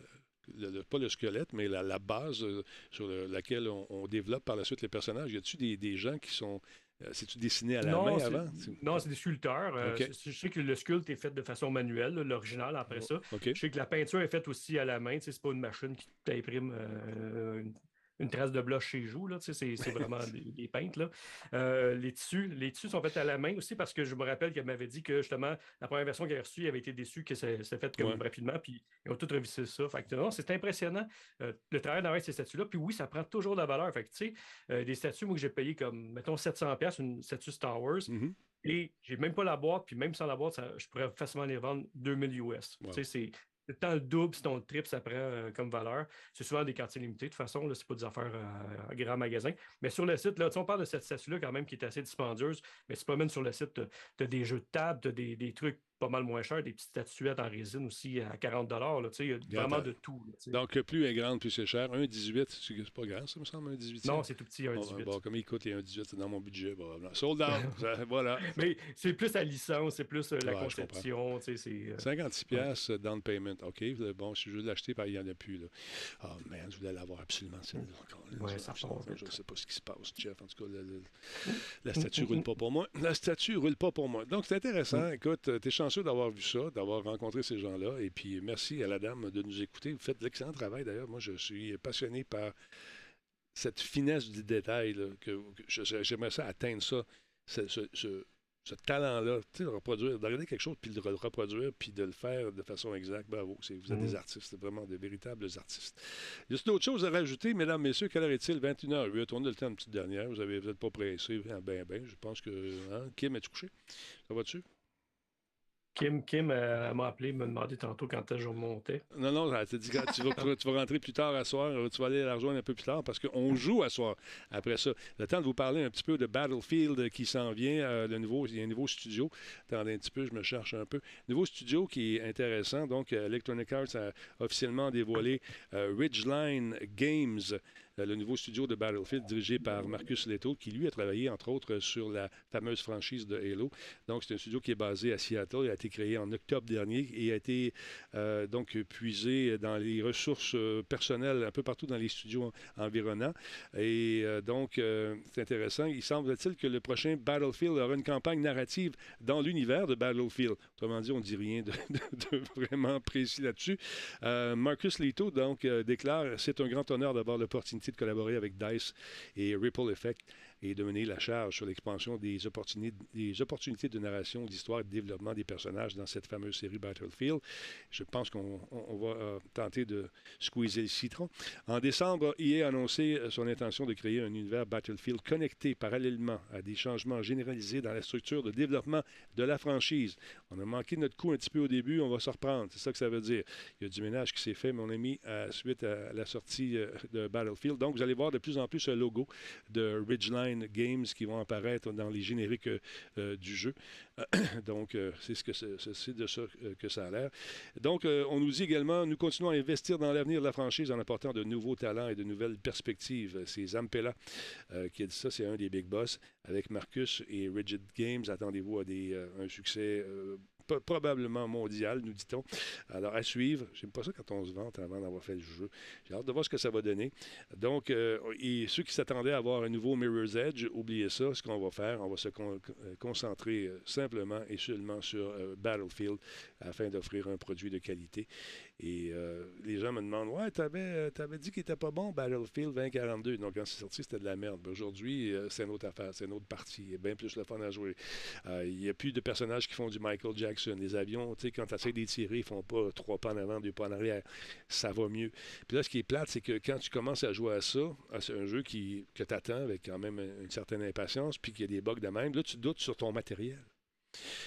le- pas le squelette, mais la, base euh, sur le- laquelle on, on développe par la suite les personnages. Y des, des gens qui sont. Euh, C'est-tu dessiné à la main c'est- avant? non, c'est des sculpteurs. euh, c'est- je sais que le sculpte est fait de façon manuelle, l'original après ça. OK. Je sais que la peinture est faite aussi à la main. C'est pas une machine qui t'imprime euh, une, trace de blush chez joue. là, tu sais, C'est vraiment des, des peintes. Là. Euh, les, tissus, les tissus sont faits à la main aussi parce que je me rappelle qu'elle m'avait dit que justement, la première version qu'elle a reçue, elle avait été déçue que c'est c'est fait comme Ouais. rapidement. Puis ils ont tout revissé ça. Fait que, non, c'est impressionnant euh, le travail d'envers ces statues-là. Puis oui, ça prend toujours de la valeur. Fait que, tu sais, euh, des statues, moi, que j'ai payé comme, mettons, 700$, une statue Star Wars. Mhm. Et j'ai même pas la boîte, puis même sans la boîte, ça- je pourrais facilement les vendre 2000 US. Wow. Tu sais, c'est temps le double, sinon le triple, ça prend euh, comme valeur. C'est souvent des quantités limitées, de toute façon, là, c'est pas des affaires euh, à grand magasin. Mais sur le site, là, tu on parle de cette statue-là quand même qui est assez dispendieuse, mais c'est pas même sur le site, tu as des jeux de table, tu des, des trucs pas mal moins chers, des petites statuettes en résine aussi à 40 là, Il y a vraiment de tout. là. Donc, plus est grande, plus c'est cher. Un 18, c'est pas grave, ça me semble, un 18. Non, c'est tout petit, un Bon, 18. Bon, comme il coûte, il y a un 18, c'est dans mon budget. probablement. Sold out. [laughs] Ça, voilà. Mais c'est plus la licence, c'est plus euh, la Ouais, conception, c'est... euh, 56 pièces down payment. OK, bon, si je veux l'acheter, ben, il n'y en a plus. Là. Ah, man, je voulais l'avoir absolument. Ouais, ça je, ne sais pas ce qui se passe, Jeff. En tout cas, le- le- la statue ne roule pas pour moi. La statue ne roule pas pour moi. Donc, c'est intéressant. Écoute, tu es chanceux d'avoir vu ça, d'avoir rencontré ces gens-là. Et puis, merci à la dame de nous écouter. Vous faites de l'excellent travail, d'ailleurs. Moi, je suis passionné par cette finesse du détail. là, que, j'aimerais ça atteindre ça. ce- ce- ce- ce talent-là, de reproduire, de regarder quelque chose, puis de le reproduire, puis de le faire de façon exacte. Bravo. Vous êtes des artistes, vraiment de véritables artistes. Y a d'autres choses à rajouter, mesdames, messieurs? Quelle heure est-il? 21h08. On a le temps une petite dernière. Vous n'êtes vous pas pressés. Ben, ben, ben, je pense que. hein, Kim, es-tu couché? Ça va-tu? Kim, Kim euh, m'a appelé, me demandé tantôt quand est-ce que je remontais. Non, non, elle t'a dit que tu vas, tu vas rentrer plus tard à soir, euh, tu vas aller la rejoindre un peu plus tard parce qu'on joue à soir après ça. Le temps de vous parler un petit peu de Battlefield qui s'en vient, euh, le nouveau, il y a un nouveau studio. Attendez un petit peu, je me cherche un peu. Nouveau studio qui est intéressant. Donc, Electronic Arts a officiellement dévoilé euh, Ridgeline Games, le nouveau studio de Battlefield dirigé par Marcus Leto, qui lui a travaillé entre autres sur la fameuse franchise de Halo. Donc, c'est un studio qui est basé à Seattle. Il a été créé en octobre dernier et a été euh, donc puisé dans les ressources euh, personnelles un peu partout dans les studios en- environnants. Et euh, donc, euh, c'est intéressant. Il semble-t-il que le prochain Battlefield aura une campagne narrative dans l'univers de Battlefield. Autrement dit, on ne dit rien de, de- vraiment précis là-dessus. Euh, Marcus Leto, donc, euh, déclare C'est un grand honneur d'avoir l'opportunité de collaborer avec DICE et Ripple Effect et de mener la charge sur l'expansion des opportunités, des opportunités de narration, d'histoire et de développement des personnages dans cette fameuse série Battlefield. Je pense qu'on on- on va euh, tenter de squeezer le citron. En décembre, EA a annoncé euh, son intention de créer un univers Battlefield connecté parallèlement à des changements généralisés dans la structure de développement de la franchise. On a manqué notre coup un petit peu au début, on va se reprendre. C'est ça que ça veut dire. Il y a du ménage qui s'est fait, mon ami, à- suite à la sortie euh, de Battlefield. Donc, vous allez voir de plus en plus un logo de Ridgeline Games qui vont apparaître dans les génériques euh, euh, du jeu. [coughs] Donc, euh, c'est ce que c'est, de ça euh, que ça a l'air. Donc, euh, on nous dit également, nous continuons à investir dans l'avenir de la franchise en apportant de nouveaux talents et de nouvelles perspectives. C'est Zampella qui a dit ça, c'est un des big boss. Avec Marcus et Rigid Games, attendez-vous à des, un succès probablement mondial, nous dit-on. Alors, à suivre. J'aime pas ça quand on se vante avant d'avoir fait le jeu. J'ai hâte de voir ce que ça va donner. Donc, euh, et ceux qui s'attendaient à avoir un nouveau Mirror's Edge, oubliez ça. Ce qu'on va faire, on va se euh, concentrer euh, simplement et seulement sur Battlefield afin d'offrir un produit de qualité. Et euh, les gens me demandent Ouais, t'avais, euh, t'avais dit qu'il était pas bon, Battlefield 2042. Donc, quand c'est sorti, c'était de la merde. Ben, Aujourd'hui, euh, c'est une autre affaire, c'est une autre partie. Il y a bien plus le fun à jouer. Il n'y a plus de personnages qui font du Michael Jackson. Les avions, tu sais, quand tu essaies d'étirer, ils font pas trois pas en avant, deux pas en arrière. Ça va mieux. Puis là, ce qui est plate, c'est que quand tu commences à jouer à ça, à ce- un jeu qui, que tu attends avec quand même une certaine impatience, puis qu'il y a des bugs de même, là, tu doutes sur ton matériel.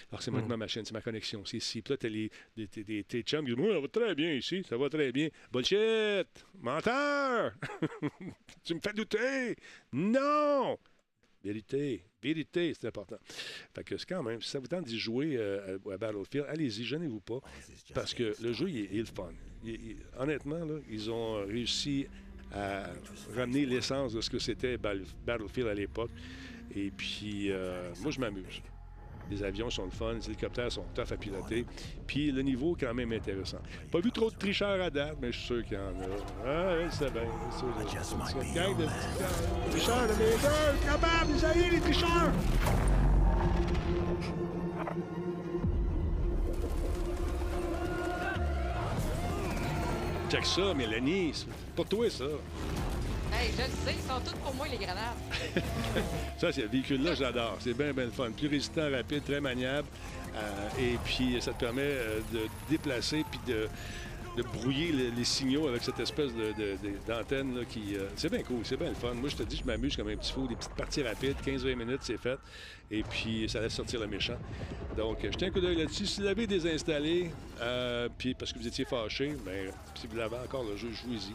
Alors, c'est moi Mm. ma machine, c'est ma connexion, c'est ici. Puis là, t'as les, des- tes chums qui disent Moi, ça va très bien ici, ça va très bien. Bullshit! Menteur! [laughs] tu me fais douter! Non! Vérité, vérité, c'est important. Fait que c'est quand même, si ça vous tente d'y jouer euh, à, Battlefield, allez-y, gênez-vous pas, parce que le jeu, il est, il est le fun. Il- il- honnêtement, là, ils ont réussi à ramener l'essence de ce que c'était Battlefield à l'époque. Et puis, euh, moi, je m'amuse. Les avions sont le fun, les hélicoptères sont tough à piloter. Puis le niveau est quand même intéressant. Pas vu trop de tricheurs à date, mais je suis sûr qu'il y en a. Ah, c'est bien. C'est gang de tricheurs de mes capables, vous allez, les tricheurs! Check ça, Mélanie. C'est pas toi, ça. Hey, je le sais, ils sont tous pour moi, les grenades. [laughs] Ça, ce véhicule-là, j'adore. C'est bien, bien le fun. Plus résistant, rapide, très maniable. Euh, et puis, ça te permet euh, de déplacer puis de, brouiller le- les signaux avec cette espèce d'antenne qui... euh, c'est bien cool, c'est bien le fun. Moi, je te dis, je m'amuse comme un petit fou. Des petites parties rapides, 15-20 minutes, c'est fait. Et puis, ça laisse sortir le méchant. Donc, jetez un coup d'œil là-dessus. Si vous l'avez désinstallé, puis parce que vous étiez fâché, ben, si vous l'avez encore, le jeu, jouez-y.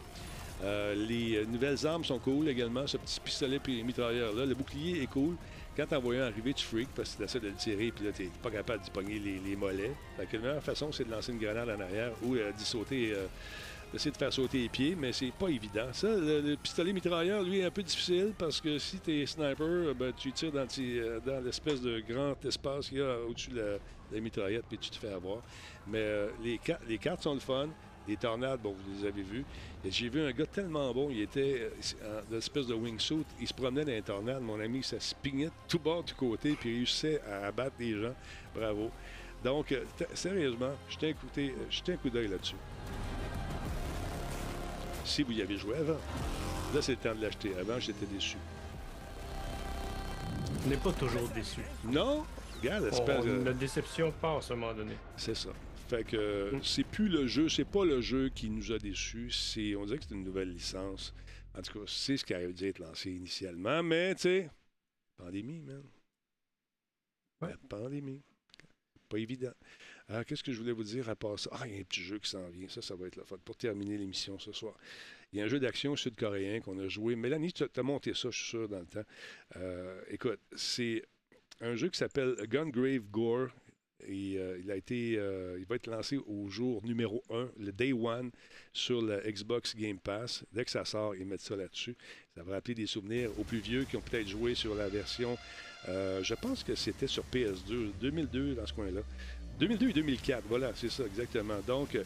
Euh, les euh, nouvelles armes sont cool également. Ce petit pistolet puis mitrailleur-là. Le bouclier est cool. Quand t'en vois un arriver, tu freaks parce que tu essaies de le tirer puis là, t'es pas capable d'y pogner les, mollets. La meilleure façon, c'est de lancer une grenade en arrière ou euh, d'y sauter, d'essayer de faire sauter les pieds, mais c'est pas évident. Ça, le, le pistolet mitrailleur, lui, est un peu difficile parce que si t'es sniper, ben, tu tires dans, l'espèce de grand espace qu'il y a au-dessus de la, mitraillette puis tu te fais avoir. Mais les cartes sont le fun. Les tornades, bon, vous les avez vues. Et J'ai vu un gars tellement bon, il était euh, en espèce de wingsuit, il se promenait dans les tornades, mon ami, ça se pignait de tout bord, tout côté, puis il réussissait à abattre des gens. Bravo. Donc, euh, sérieusement, jetez un, euh, jetez un coup d'œil là-dessus. Si vous y avez joué avant. Là, c'est le temps de l'acheter. Avant, j'étais déçu. On n'est pas toujours déçu. Non? regarde, On- espèce de- Notre déception passe à un moment donné. C'est ça. Fait que euh, c'est plus le jeu, c'est pas le jeu qui nous a déçus. C'est, on dirait que c'est une nouvelle licence. En tout cas, c'est ce qui avait dû être lancé initialement, mais tu sais, pandémie, man. La pandémie. Pas évident. Alors, qu'est-ce que je voulais vous dire à part ça? Ah, il y a un petit jeu qui s'en vient. Ça, ça va être le fun. Pour terminer l'émission ce soir. Il y a un jeu d'action sud-coréen qu'on a joué. Mélanie, tu as monté ça, je suis sûr, dans le temps. Euh, écoute, c'est un jeu qui s'appelle Gungrave Gore. Euh, euh, il va être lancé au jour numéro 1, le Day One, sur le Xbox Game Pass. Dès que ça sort, ils mettent ça là-dessus. Ça va rappeler des souvenirs aux plus vieux qui ont peut-être joué sur la version, euh, je pense que c'était sur PS2, 2002, dans ce coin-là. 2002 et 2004, voilà, c'est ça, exactement. Donc,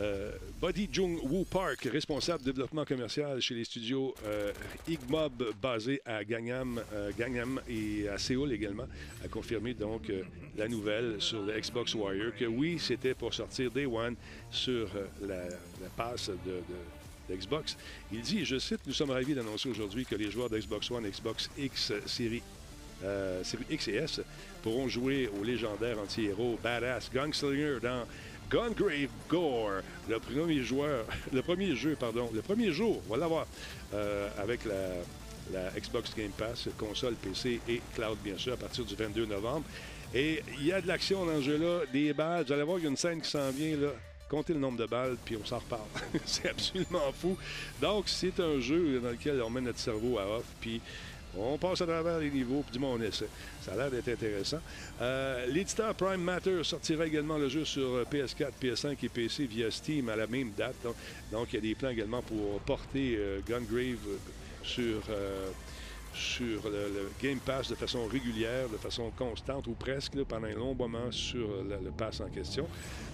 euh, Buddy Jung Woo Park, responsable développement commercial chez les studios euh, Igmob, basé à Gangnam, euh, Gangnam et à Séoul également, a confirmé donc la nouvelle sur le Xbox Wire que oui, c'était pour sortir Day One sur la, passe de, de- de Xbox. Il dit, je cite, nous sommes ravis d'annoncer aujourd'hui que les joueurs d'Xbox One, Xbox X série X et S pourront jouer au légendaire anti-héros Badass Gunslinger dans Gungrave Gore, le premier joueur, [laughs] le premier jeu, pardon, le premier jour, on va l'avoir, euh, avec la, Xbox Game Pass, console, PC et cloud, bien sûr, à partir du 22 novembre. Et il y a de l'action dans ce jeu-là, des balles. Vous allez voir qu'il y a une scène qui s'en vient, là. Comptez le nombre de balles, puis on s'en reparle. [laughs] c'est absolument fou. Donc, c'est un jeu dans lequel on met notre cerveau à off, puis on passe à travers les niveaux, puis du moins on essaie. Ça a l'air d'être intéressant. Euh, L'éditeur Prime Matter sortira également le jeu sur euh, PS4, PS5 et PC via Steam à la même date. Donc, il y a des plans également pour porter euh, Gungrave euh, sur, euh, sur le, Game Pass de façon régulière, de façon constante ou presque pendant un long moment sur le, pass en question.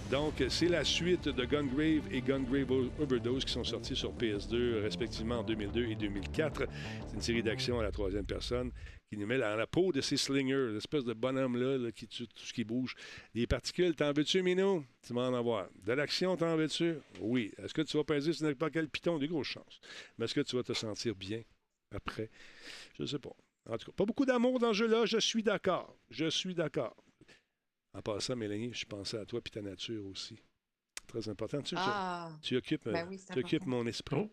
Donc, c'est la suite de Gungrave et Gungrave Overdose qui sont sortis sur PS2 respectivement en 2002 et 2004. C'est une série d'action à la troisième personne qui nous met dans la peau de ces slingers, l'espèce de bonhomme-là là, qui tue tout ce qui bouge. Les particules, t'en veux-tu, Minou? Tu vas en avoir. De l'action, t'en veux-tu? Oui. Est-ce que tu vas peser sur n'importe quel piton? Des grosses chances. Mais est-ce que tu vas te sentir bien? Après? Je ne sais pas. En tout cas, pas beaucoup d'amour dans ce jeu-là, je suis d'accord. Je suis d'accord. En passant, Mélanie, je pensais à toi et ta nature aussi. Très important. Tu, je- Ah. tu occupes, Ben euh, oui, c'est tu occupes important. mon esprit. Oh,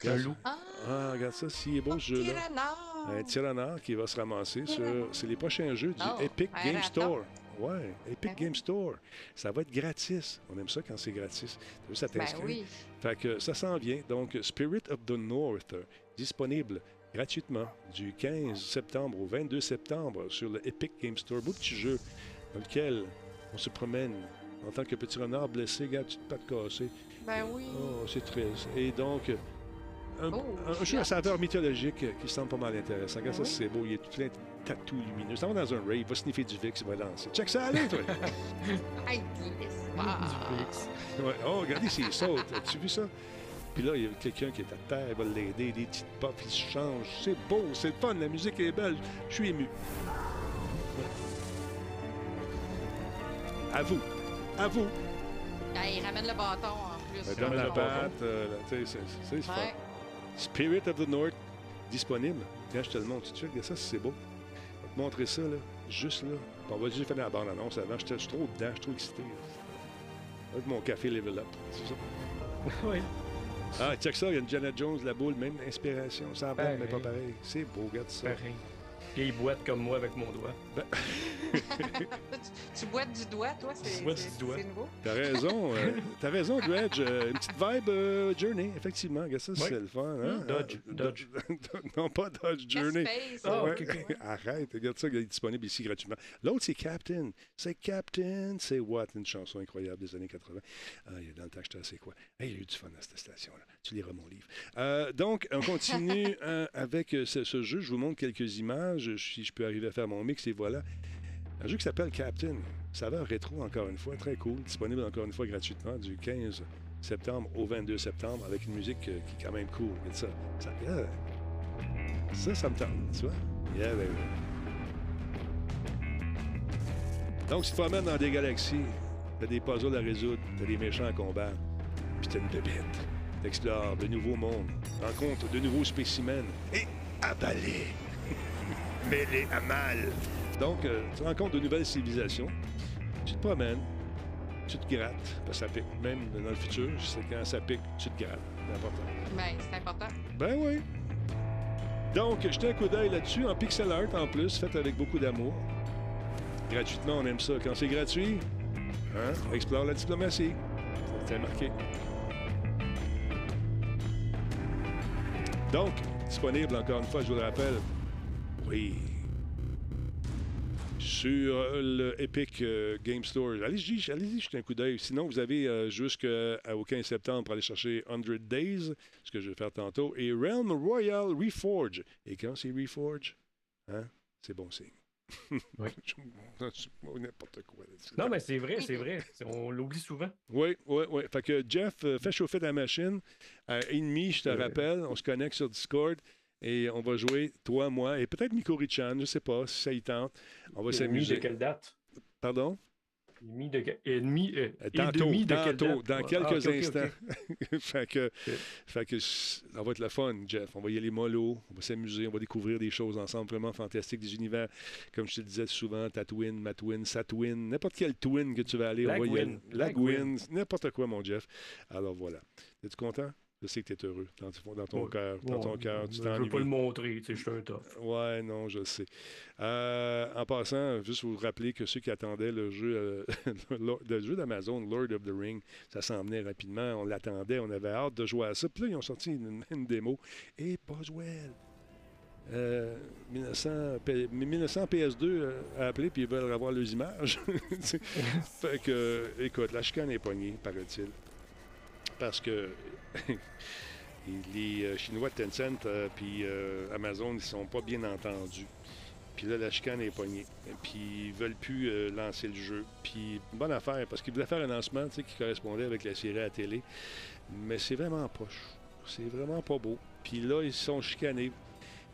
Regarde- un loup. Ah, regarde ça, s'il est beau ce jeu-là. Un tyrannard qui va se ramasser sur. C'est les prochains jeux du Oh, Epic Game. Store. Ouais, Epic Ben oui. Game Store. Ça va être gratis. On aime ça quand c'est gratis. Ça Ben t'inscrit. oui. Fait que ça s'en vient. Donc, Spirit of the North, disponible gratuitement du 15 septembre au 22 septembre sur le Epic Game Store. Beau petit jeu dans lequel on se promène en tant que petit renard blessé, regarde, petite patte cassée. Ben oui. Oh, c'est triste. Et donc, un, Oh, un jeu à saveur mythologique qui semble pas mal intéressant. Regarde Ah ça, oui? c'est beau. Il est tout plein de tatous lumineux. Ça va dans un rave, il va sniffer du VIX, il va danser. Check ça, allez, toi! [laughs] Hey, l'histoire. Ouais. Oh, regardez, s'il saute. As-tu vu ça? Puis là, il y a quelqu'un qui est à terre, il va l'aider, des petites pop, il se change. C'est beau, c'est le fun, la musique est belle. Je suis ému. À vous. À vous. Ah, il ramène le bâton en plus. Donne le la bâton. patte. euh, tu sais, c'est fun. Spirit of the North, disponible. Quand je te le montre tout de suite, regarde ça, c'est beau. Je vais te montrer ça, là, juste là. Bon, on va juste faire la bande-annonce avant. Je suis trop dedans, je suis trop excité. là. Avec mon café level up. C'est ça. [laughs] oui. Ah, check ça, il y a une Janet Jones, la boule, même inspiration. Ça Pareil. mais pas pareil. C'est beau, regarde ça. Pareil. Vieille boîte comme moi avec mon doigt. [laughs] tu, boites du doigt, toi, c'est c'est- c'est nouveau. T'as raison, [laughs] euh, t'as raison, Dredge. euh, une petite vibe euh, Journey, effectivement. Regarde ça, Oui. c'est le fun. Hein? Hmm, Dodge, Dodge. [laughs] non, pas Dodge Journey. Space. Ah, Ouais. Arrête, regarde ça, il est disponible ici gratuitement. L'autre, c'est Captain. C'est Captain, c'est what? Une chanson incroyable des années 80. Ah, il y a dans le temps que j'étais assez quoi. Hey, il y a eu du fun à cette station-là. Tu liras mon livre. Euh, donc, on continue avec ce, ce jeu. Je vous montre quelques images, si je peux arriver à faire mon mix, et voilà. Un jeu qui s'appelle Captain. Saveur rétro, encore une fois, très cool. Disponible encore une fois gratuitement du 15 septembre au 22 septembre avec une musique euh, qui est quand même cool. Regarde ça. Ça, euh, ça, ça me tente, tu vois? Donc, si tu te promènes dans des galaxies, t'as des puzzles à résoudre, t'as des méchants à combattre, puis t'as une bébête. T'explores de nouveaux mondes, rencontres de nouveaux spécimens et abalés. [laughs] Mêlés à mal Donc, euh, tu rencontres de nouvelles civilisations. Tu te promènes, tu te grattes, parce que ça pique. Même dans le futur, je sais quand ça pique, tu te grattes. C'est important. Ben, c'est important. Ben oui. Donc, jetez un coup d'œil là-dessus, en pixel art en plus, fait avec beaucoup d'amour. Gratuitement, on aime ça. Quand c'est gratuit, hein, explore la diplomatie. C'est marqué. Donc, disponible encore une fois, je vous le rappelle. Oui. Sur le Epic euh, Game Store. Allez-y, allez-y, jetez un coup d'œil. Sinon, vous avez euh, jusqu'au 15 septembre pour aller chercher 100 Days, ce que je vais faire tantôt, et Realm Royal Reforge. Et quand c'est Reforge, hein, c'est bon signe. Oui. [laughs] N'importe quoi. Non, mais c'est vrai, c'est vrai. On l'oublie souvent. Oui, oui, oui. Fait que Jeff, euh, fais chauffer ta machine. À ennemi, je te rappelle, on se connecte sur Discord et on va jouer, toi, moi, et peut-être Miko Richan, je sais pas si ça y tente. On va Ennemi de s'amuser. quelle date? Pardon? Ennemi de, ennemi, euh, et Tantôt, demi de tantôt, dans Ah, quelques instants. [laughs] fait que, fait que ça va être le fun, Jeff. On va y aller mollo, on va s'amuser, on va découvrir des choses ensemble vraiment fantastiques, des univers, comme je te disais souvent, ta twin, ma twin, sa twin, n'importe quel twin que tu vas aller, La on va y aller. La n'importe quoi, mon Jeff. Alors voilà. Es-tu content? Je sais que tu es heureux dans, dans ton Ouais. cœur. Dans ton cœur, tu Je veux pas le montrer, tu sais, je suis un top. Ouais, non, je sais. Euh, en passant, juste vous rappeler que ceux qui attendaient le jeu, euh, [laughs] le jeu d'Amazon, Lord of the Ring, ça s'en venait rapidement. On l'attendait, on avait hâte de jouer à ça. Puis là, ils ont sorti une, [laughs] une démo. Et Boswell. Euh, 1900, P- 1900 PS2 euh, a appelé puis ils veulent avoir leurs images. [laughs] fait que, écoute, la chicane est poignée, paraît-il. Parce que [laughs] les euh, Chinois de Tencent euh, puis euh, Amazon, ils sont pas bien entendus. Puis là, la chicane est poignée. Puis ils veulent plus euh, lancer le jeu. Puis bonne affaire, parce qu'ils voulaient faire un lancement qui correspondait avec la série à télé. Mais c'est vraiment poche. C'est vraiment pas beau. Puis là, ils se sont chicanés.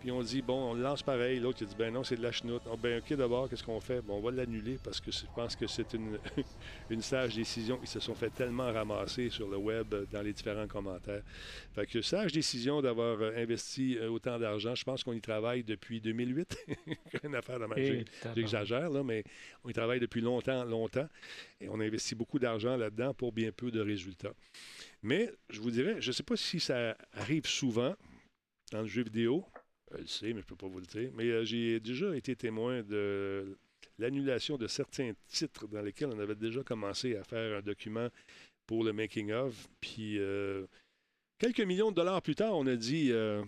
Puis on dit, bon, on le lance pareil. L'autre, il dit, ben non, c'est de la chenoute. Ah, ben ok, d'abord, qu'est-ce qu'on fait? Bon, on va l'annuler parce que je pense que c'est une, [laughs] une sage décision. Ils se sont fait tellement ramasser sur le web euh, dans les différents commentaires. Fait que sage décision d'avoir euh, investi euh, autant d'argent. Je pense qu'on y travaille depuis 2008. [laughs] une affaire de tabarnak. J'exagère, là, mais on y travaille depuis longtemps, longtemps. Et on a investi beaucoup d'argent là-dedans pour bien peu de résultats. Mais je vous dirais, je ne sais pas si ça arrive souvent dans le jeu vidéo. Je le sais, mais je ne peux pas vous le dire. Mais euh, j'ai déjà été témoin de l'annulation de certains titres dans lesquels on avait déjà commencé à faire un document pour le making of. Puis euh, quelques millions de dollars plus tard, on a dit euh,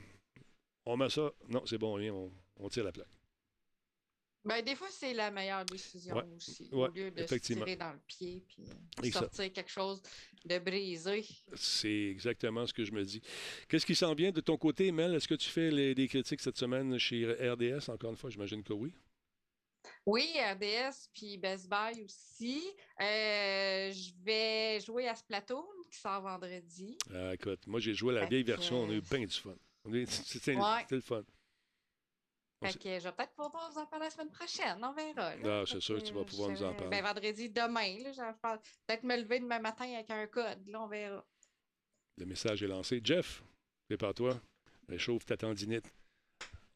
on met ça. Non, c'est bon, on, on tire la plaque. Ben, des fois, c'est la meilleure décision Ouais, aussi. ouais, au lieu de se tirer dans le pied puis Et ça. sortir quelque chose de brisé. C'est exactement ce que je me dis. Qu'est-ce qui s'en vient de ton côté, Mel? Est-ce que tu fais les- des critiques cette semaine chez RDS? Encore une fois, j'imagine que oui. Oui, RDS puis Best Buy aussi. Euh, je vais jouer à Splatoon qui sort vendredi. Ah, écoute, moi, j'ai joué à la Fait vieille que- version. On a eu bien du fun. [laughs] C'était Ouais. le fun. Fait que je vais peut-être pouvoir vous en parler la semaine prochaine, on verra. là. Ah, c'est sûr que tu vas pouvoir nous en parler. Ben, vendredi, demain. Là, je vais faire- peut-être me lever demain matin avec un code. Là, on verra. Le message est lancé. Jeff, prépare-toi. Réchauffe ta tendinite.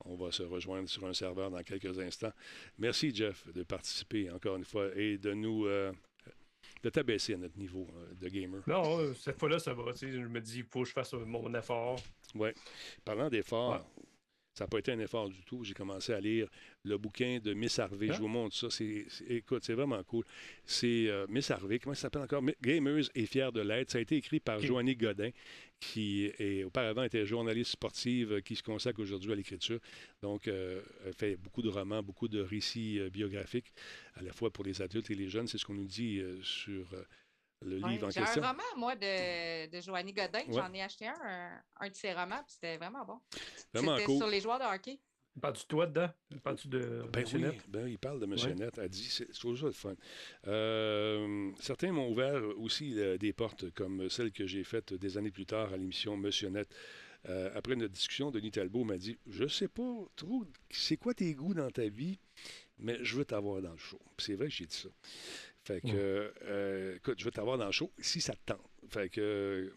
On va se rejoindre sur un serveur dans quelques instants. Merci, Jeff, de participer encore une fois et de nous. euh, de t'abaisser à notre niveau euh, de gamer. Non, euh, cette fois-là, ça va. tu sais, Je me dis, il faut que je fasse mon effort. Oui. Parlant d'effort, ça n'a pas été un effort du tout. J'ai commencé à lire le bouquin de Miss Harvey. Hein? Je vous montre ça. C'est, c'est- écoute, c'est vraiment cool. C'est euh, Miss Harvey. Comment ça s'appelle encore? Gameuse et fière de l'être. Ça a été écrit par. Joanny Godin, qui est, auparavant était journaliste sportive, qui se consacre aujourd'hui à l'écriture. Donc, euh, elle fait beaucoup de romans, beaucoup de récits euh, biographiques, à la fois pour les adultes et les jeunes. C'est ce qu'on nous dit euh, sur le Ouais, livre en J'ai un roman, moi, de, de Joanny Godin. Ouais. J'en ai acheté un, un, un de ses romans, puis c'était vraiment bon. Vraiment C'était cool. sur les joueurs de hockey. Parles-tu de toi dedans? Parles-tu de Ben Monsieur oui, ben, il parle de M. Ouais. Net. Elle dit, c'est le fun. Euh, certains m'ont ouvert aussi euh, des portes, comme celle que j'ai faite des années plus tard à l'émission Monsieur Net. Euh, après notre discussion, Denis Talbot m'a dit Je sais pas trop c'est quoi tes goûts dans ta vie, mais je veux t'avoir dans le show. C'est vrai que j'ai dit ça. Fait que, Ouais. euh, écoute, je veux t'avoir dans le show si ça te tente. Fait que, euh,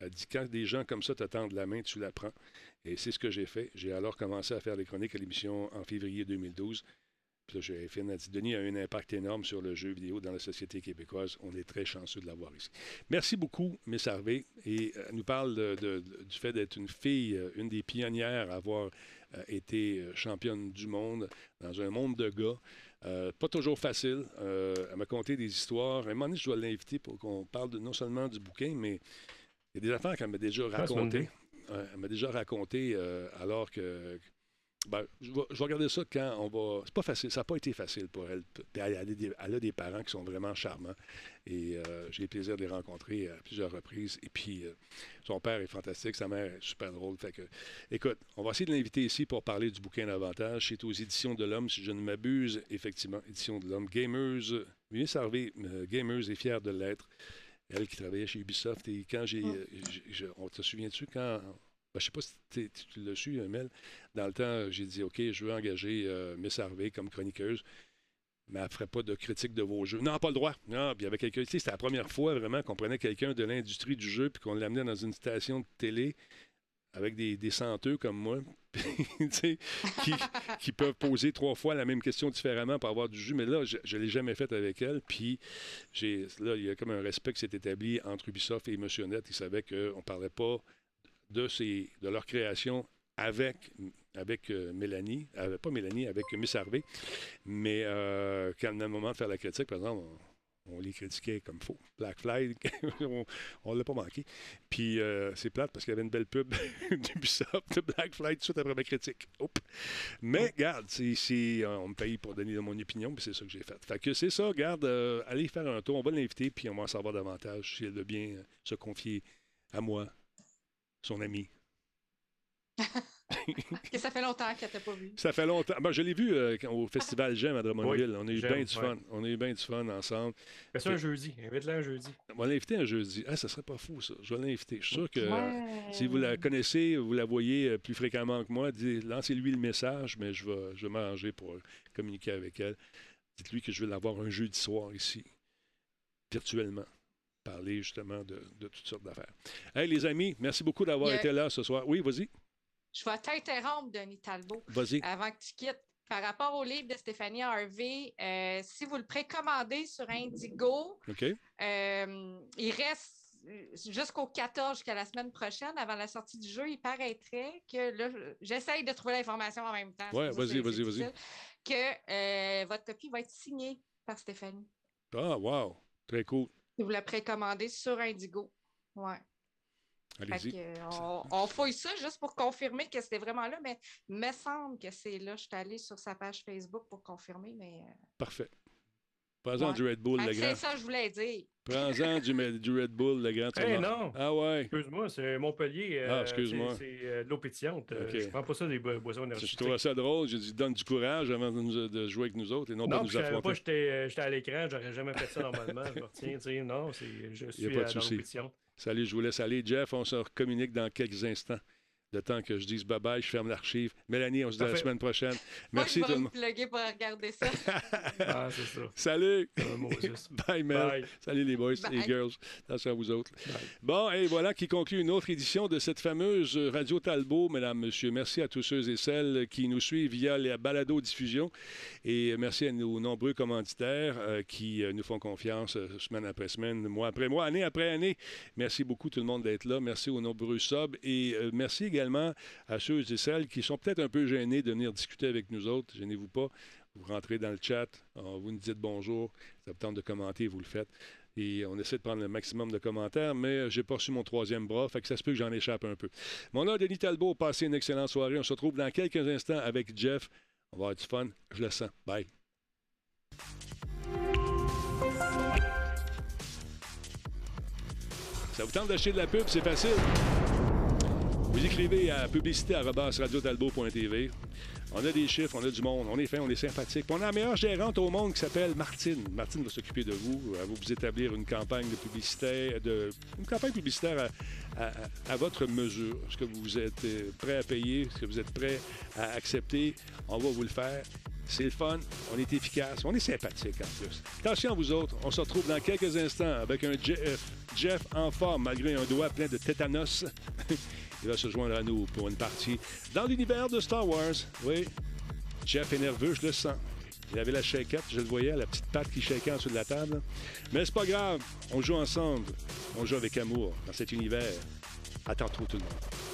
elle dit quand des gens comme ça te tendent la main, tu la prends. Et c'est ce que j'ai fait. J'ai alors commencé à faire les chroniques à l'émission en février 2012. Puis là, j'ai fait, a dit, Denis a un impact énorme sur le jeu vidéo dans la société québécoise. On est très chanceux de l'avoir ici. Merci beaucoup, Miss Harvey. Et euh, elle nous parle de- du fait d'être une fille, une des pionnières à avoir été championne du monde dans un monde de gars. Euh, pas toujours facile. Euh, elle m'a conté des histoires. À un moment donné, je dois l'inviter pour qu'on parle de- non seulement du bouquin, mais il y a des affaires qu'elle m'a déjà racontées. elle m'a déjà raconté euh, alors que. Ben, je, vais, je vais regarder ça quand on va. C'est pas facile, ça n'a pas été facile pour elle. Elle, a des, elle a des parents qui sont vraiment charmants. Et euh, j'ai le plaisir de les rencontrer à plusieurs reprises. Et puis, euh, son père est fantastique, sa mère est super drôle. Fait que, écoute, on va essayer de l'inviter ici pour parler du bouquin d'avantage. C'est aux Éditions de l'Homme, si je ne m'abuse. Effectivement, Éditions de l'Homme. Gamers, Miss Harvey, euh, Gamers est fière de l'être. Elle qui travaillait chez Ubisoft. Et quand j'ai. euh, j'ai- on te souviens-tu quand. Ben, je sais pas si tu tu l'as su, euh, Mel. Dans le temps, j'ai dit OK, je veux engager euh, Miss Harvey comme chroniqueuse, mais elle ne ferait pas de critique de vos jeux. Non, pas le droit. Non, quelqu'un. C'était la première fois vraiment qu'on prenait quelqu'un de l'industrie du jeu puis qu'on l'amenait dans une station de télé avec des, des senteux comme moi, [laughs] qui, peuvent poser trois fois la même question différemment pour avoir du jus. Mais là, je ne l'ai jamais fait avec elle. Puis là, il y a comme un respect qui s'est établi entre Ubisoft et Monsieur Net. Ils savaient qu'on ne parlait pas de, ces, de leur création avec, avec euh, Mélanie, euh, pas Mélanie, avec Miss Harvey. Mais euh, quand on a le moment de faire la critique, par exemple, on, on les critiquait comme faux. Black Flag, [laughs] on ne l'a pas manqué. Puis c'est plate parce qu'il y avait une belle pub [laughs] d'Ubisoft de Black Flag tout de suite après ma critique. Mais regarde, euh, on me paye pour donner mon opinion, puis c'est ça que j'ai fait. Fait que c'est ça, regarde, euh, allez faire un tour, on va l'inviter, puis on va en savoir davantage si elle veut bien se confier à moi, son ami. [laughs] Que ça fait longtemps qu'elle t'a pas vu. Ça fait longtemps. Ben, je l'ai vu euh, au Festival J'aime à Drummondville. Oui, on a eu bien du ouais. fun. On a eu bien du fun ensemble. Fais ça un jeudi. Invite-la un jeudi. On va l'inviter un jeudi. Ah, ça serait pas fou, ça. Je vais l'inviter. Je suis sûr que euh, Ouais. si vous la connaissez, vous la voyez euh, plus fréquemment que moi, lancez-lui le message, mais je vais, je vais m'arranger pour communiquer avec elle. Dites-lui que je vais l'avoir un jeudi soir ici, virtuellement. Parler justement de, de toutes sortes d'affaires. Hey, les amis, merci beaucoup d'avoir été là ce soir. Oui, vas-y. Je vais t'interrompre, Denis Talbot. Vas-y. Avant que tu quittes. Par rapport au livre de Stéphanie Harvey, euh, si vous le précommandez sur Indigo, euh, il reste jusqu'au 14, jusqu'à la semaine prochaine, avant la sortie du jeu, il paraîtrait que là, je- j'essaye de trouver l'information en même temps. Ça vas-y, vas-y, vas-y. Que euh, votre copie va être signée par Stéphanie. Ah, wow. Très cool. Si vous la précommandez sur Indigo. Ouais. Que, on, on fouille ça juste pour confirmer que c'était vraiment là, mais il me semble que c'est là. Je suis allée sur sa page Facebook pour confirmer, mais. euh, Parfait. Prends-en ouais. du Red Bull, le grand. C'est ça que je voulais dire. Prends-en du, du Red Bull, le grand. Eh non! Ah ouais. Excuse-moi, c'est Montpellier. Ah, euh, excuse-moi. C'est euh, de l'eau pétillante. Euh, Ok. Je prends pas ça des bo- boissons Je énergétiques. trouvais ça drôle. J'ai dit, donne du courage avant de, nous- de jouer avec nous autres et non, pas Non, nous je pas affronter. que j'étais euh, j'étais à l'écran, j'aurais jamais fait ça normalement. Je me retiens, tu sais, non, c'est- je suis pas de dans l'eau pétillante. Salut, je vous laisse aller. Jeff, on se recommunique dans quelques instants. Le temps que je dise bye-bye, je ferme l'archive. Mélanie, on se dit à la semaine prochaine. Merci tout le me monde. plugger pour regarder ça. [laughs] Ah, c'est ça. Salut! Euh. [laughs] Bye, Mel. Bye. Salut les boys Bye. et girls. Attention à vous autres. Bye. Bon, et voilà qui conclut une autre édition de cette fameuse Radio Talbot, mesdames, messieurs. Merci à tous ceux et celles qui nous suivent via la balado-diffusion. Et merci à nos nombreux commanditaires euh, qui euh, nous font confiance euh, semaine après semaine, mois après mois, année après année. Merci beaucoup tout le monde d'être là. Merci aux nombreux subs. Et euh, merci également à ceux et celles qui sont peut-être un peu gênés de venir discuter avec nous autres. Gênez-vous pas. Vous rentrez dans le chat, euh, vous nous dites bonjour, ça vous tente de commenter, vous le faites. Et on essaie de prendre le maximum de commentaires, mais euh, j'ai pas reçu mon troisième bras, fait que ça se peut que j'en échappe un peu. Mon est Denis Talbot, passez une excellente soirée. On se retrouve dans quelques instants avec Jeff. On va avoir du fun, je le sens. Bye. Ça vous tente d'acheter de la pub, c'est facile. Vous écrivez à publicité.radiotalbot.tv. On a des chiffres, on a du monde, on est fin, on est sympathique. On a la meilleure gérante au monde qui s'appelle Martine. Martine va s'occuper de vous. Elle va vous établir une campagne de publicité, de, une campagne publicitaire à, votre mesure. Est-ce que vous êtes euh, prêt à payer? Est-ce que vous êtes prêt à accepter? On va vous le faire. C'est le fun, on est efficace, on est sympathique en plus. Attention à vous autres, on se retrouve dans quelques instants avec un Jeff en forme malgré un doigt plein de tétanos. [laughs] Il va se joindre à nous pour une partie dans l'univers de Star Wars. Oui, Jeff est nerveux, je le sens. Il avait la shakette, je le voyais, la petite patte qui shakeait en dessous de la table. Mais c'est pas grave, on joue ensemble, on joue avec amour dans cet univers. À tantôt tout le monde.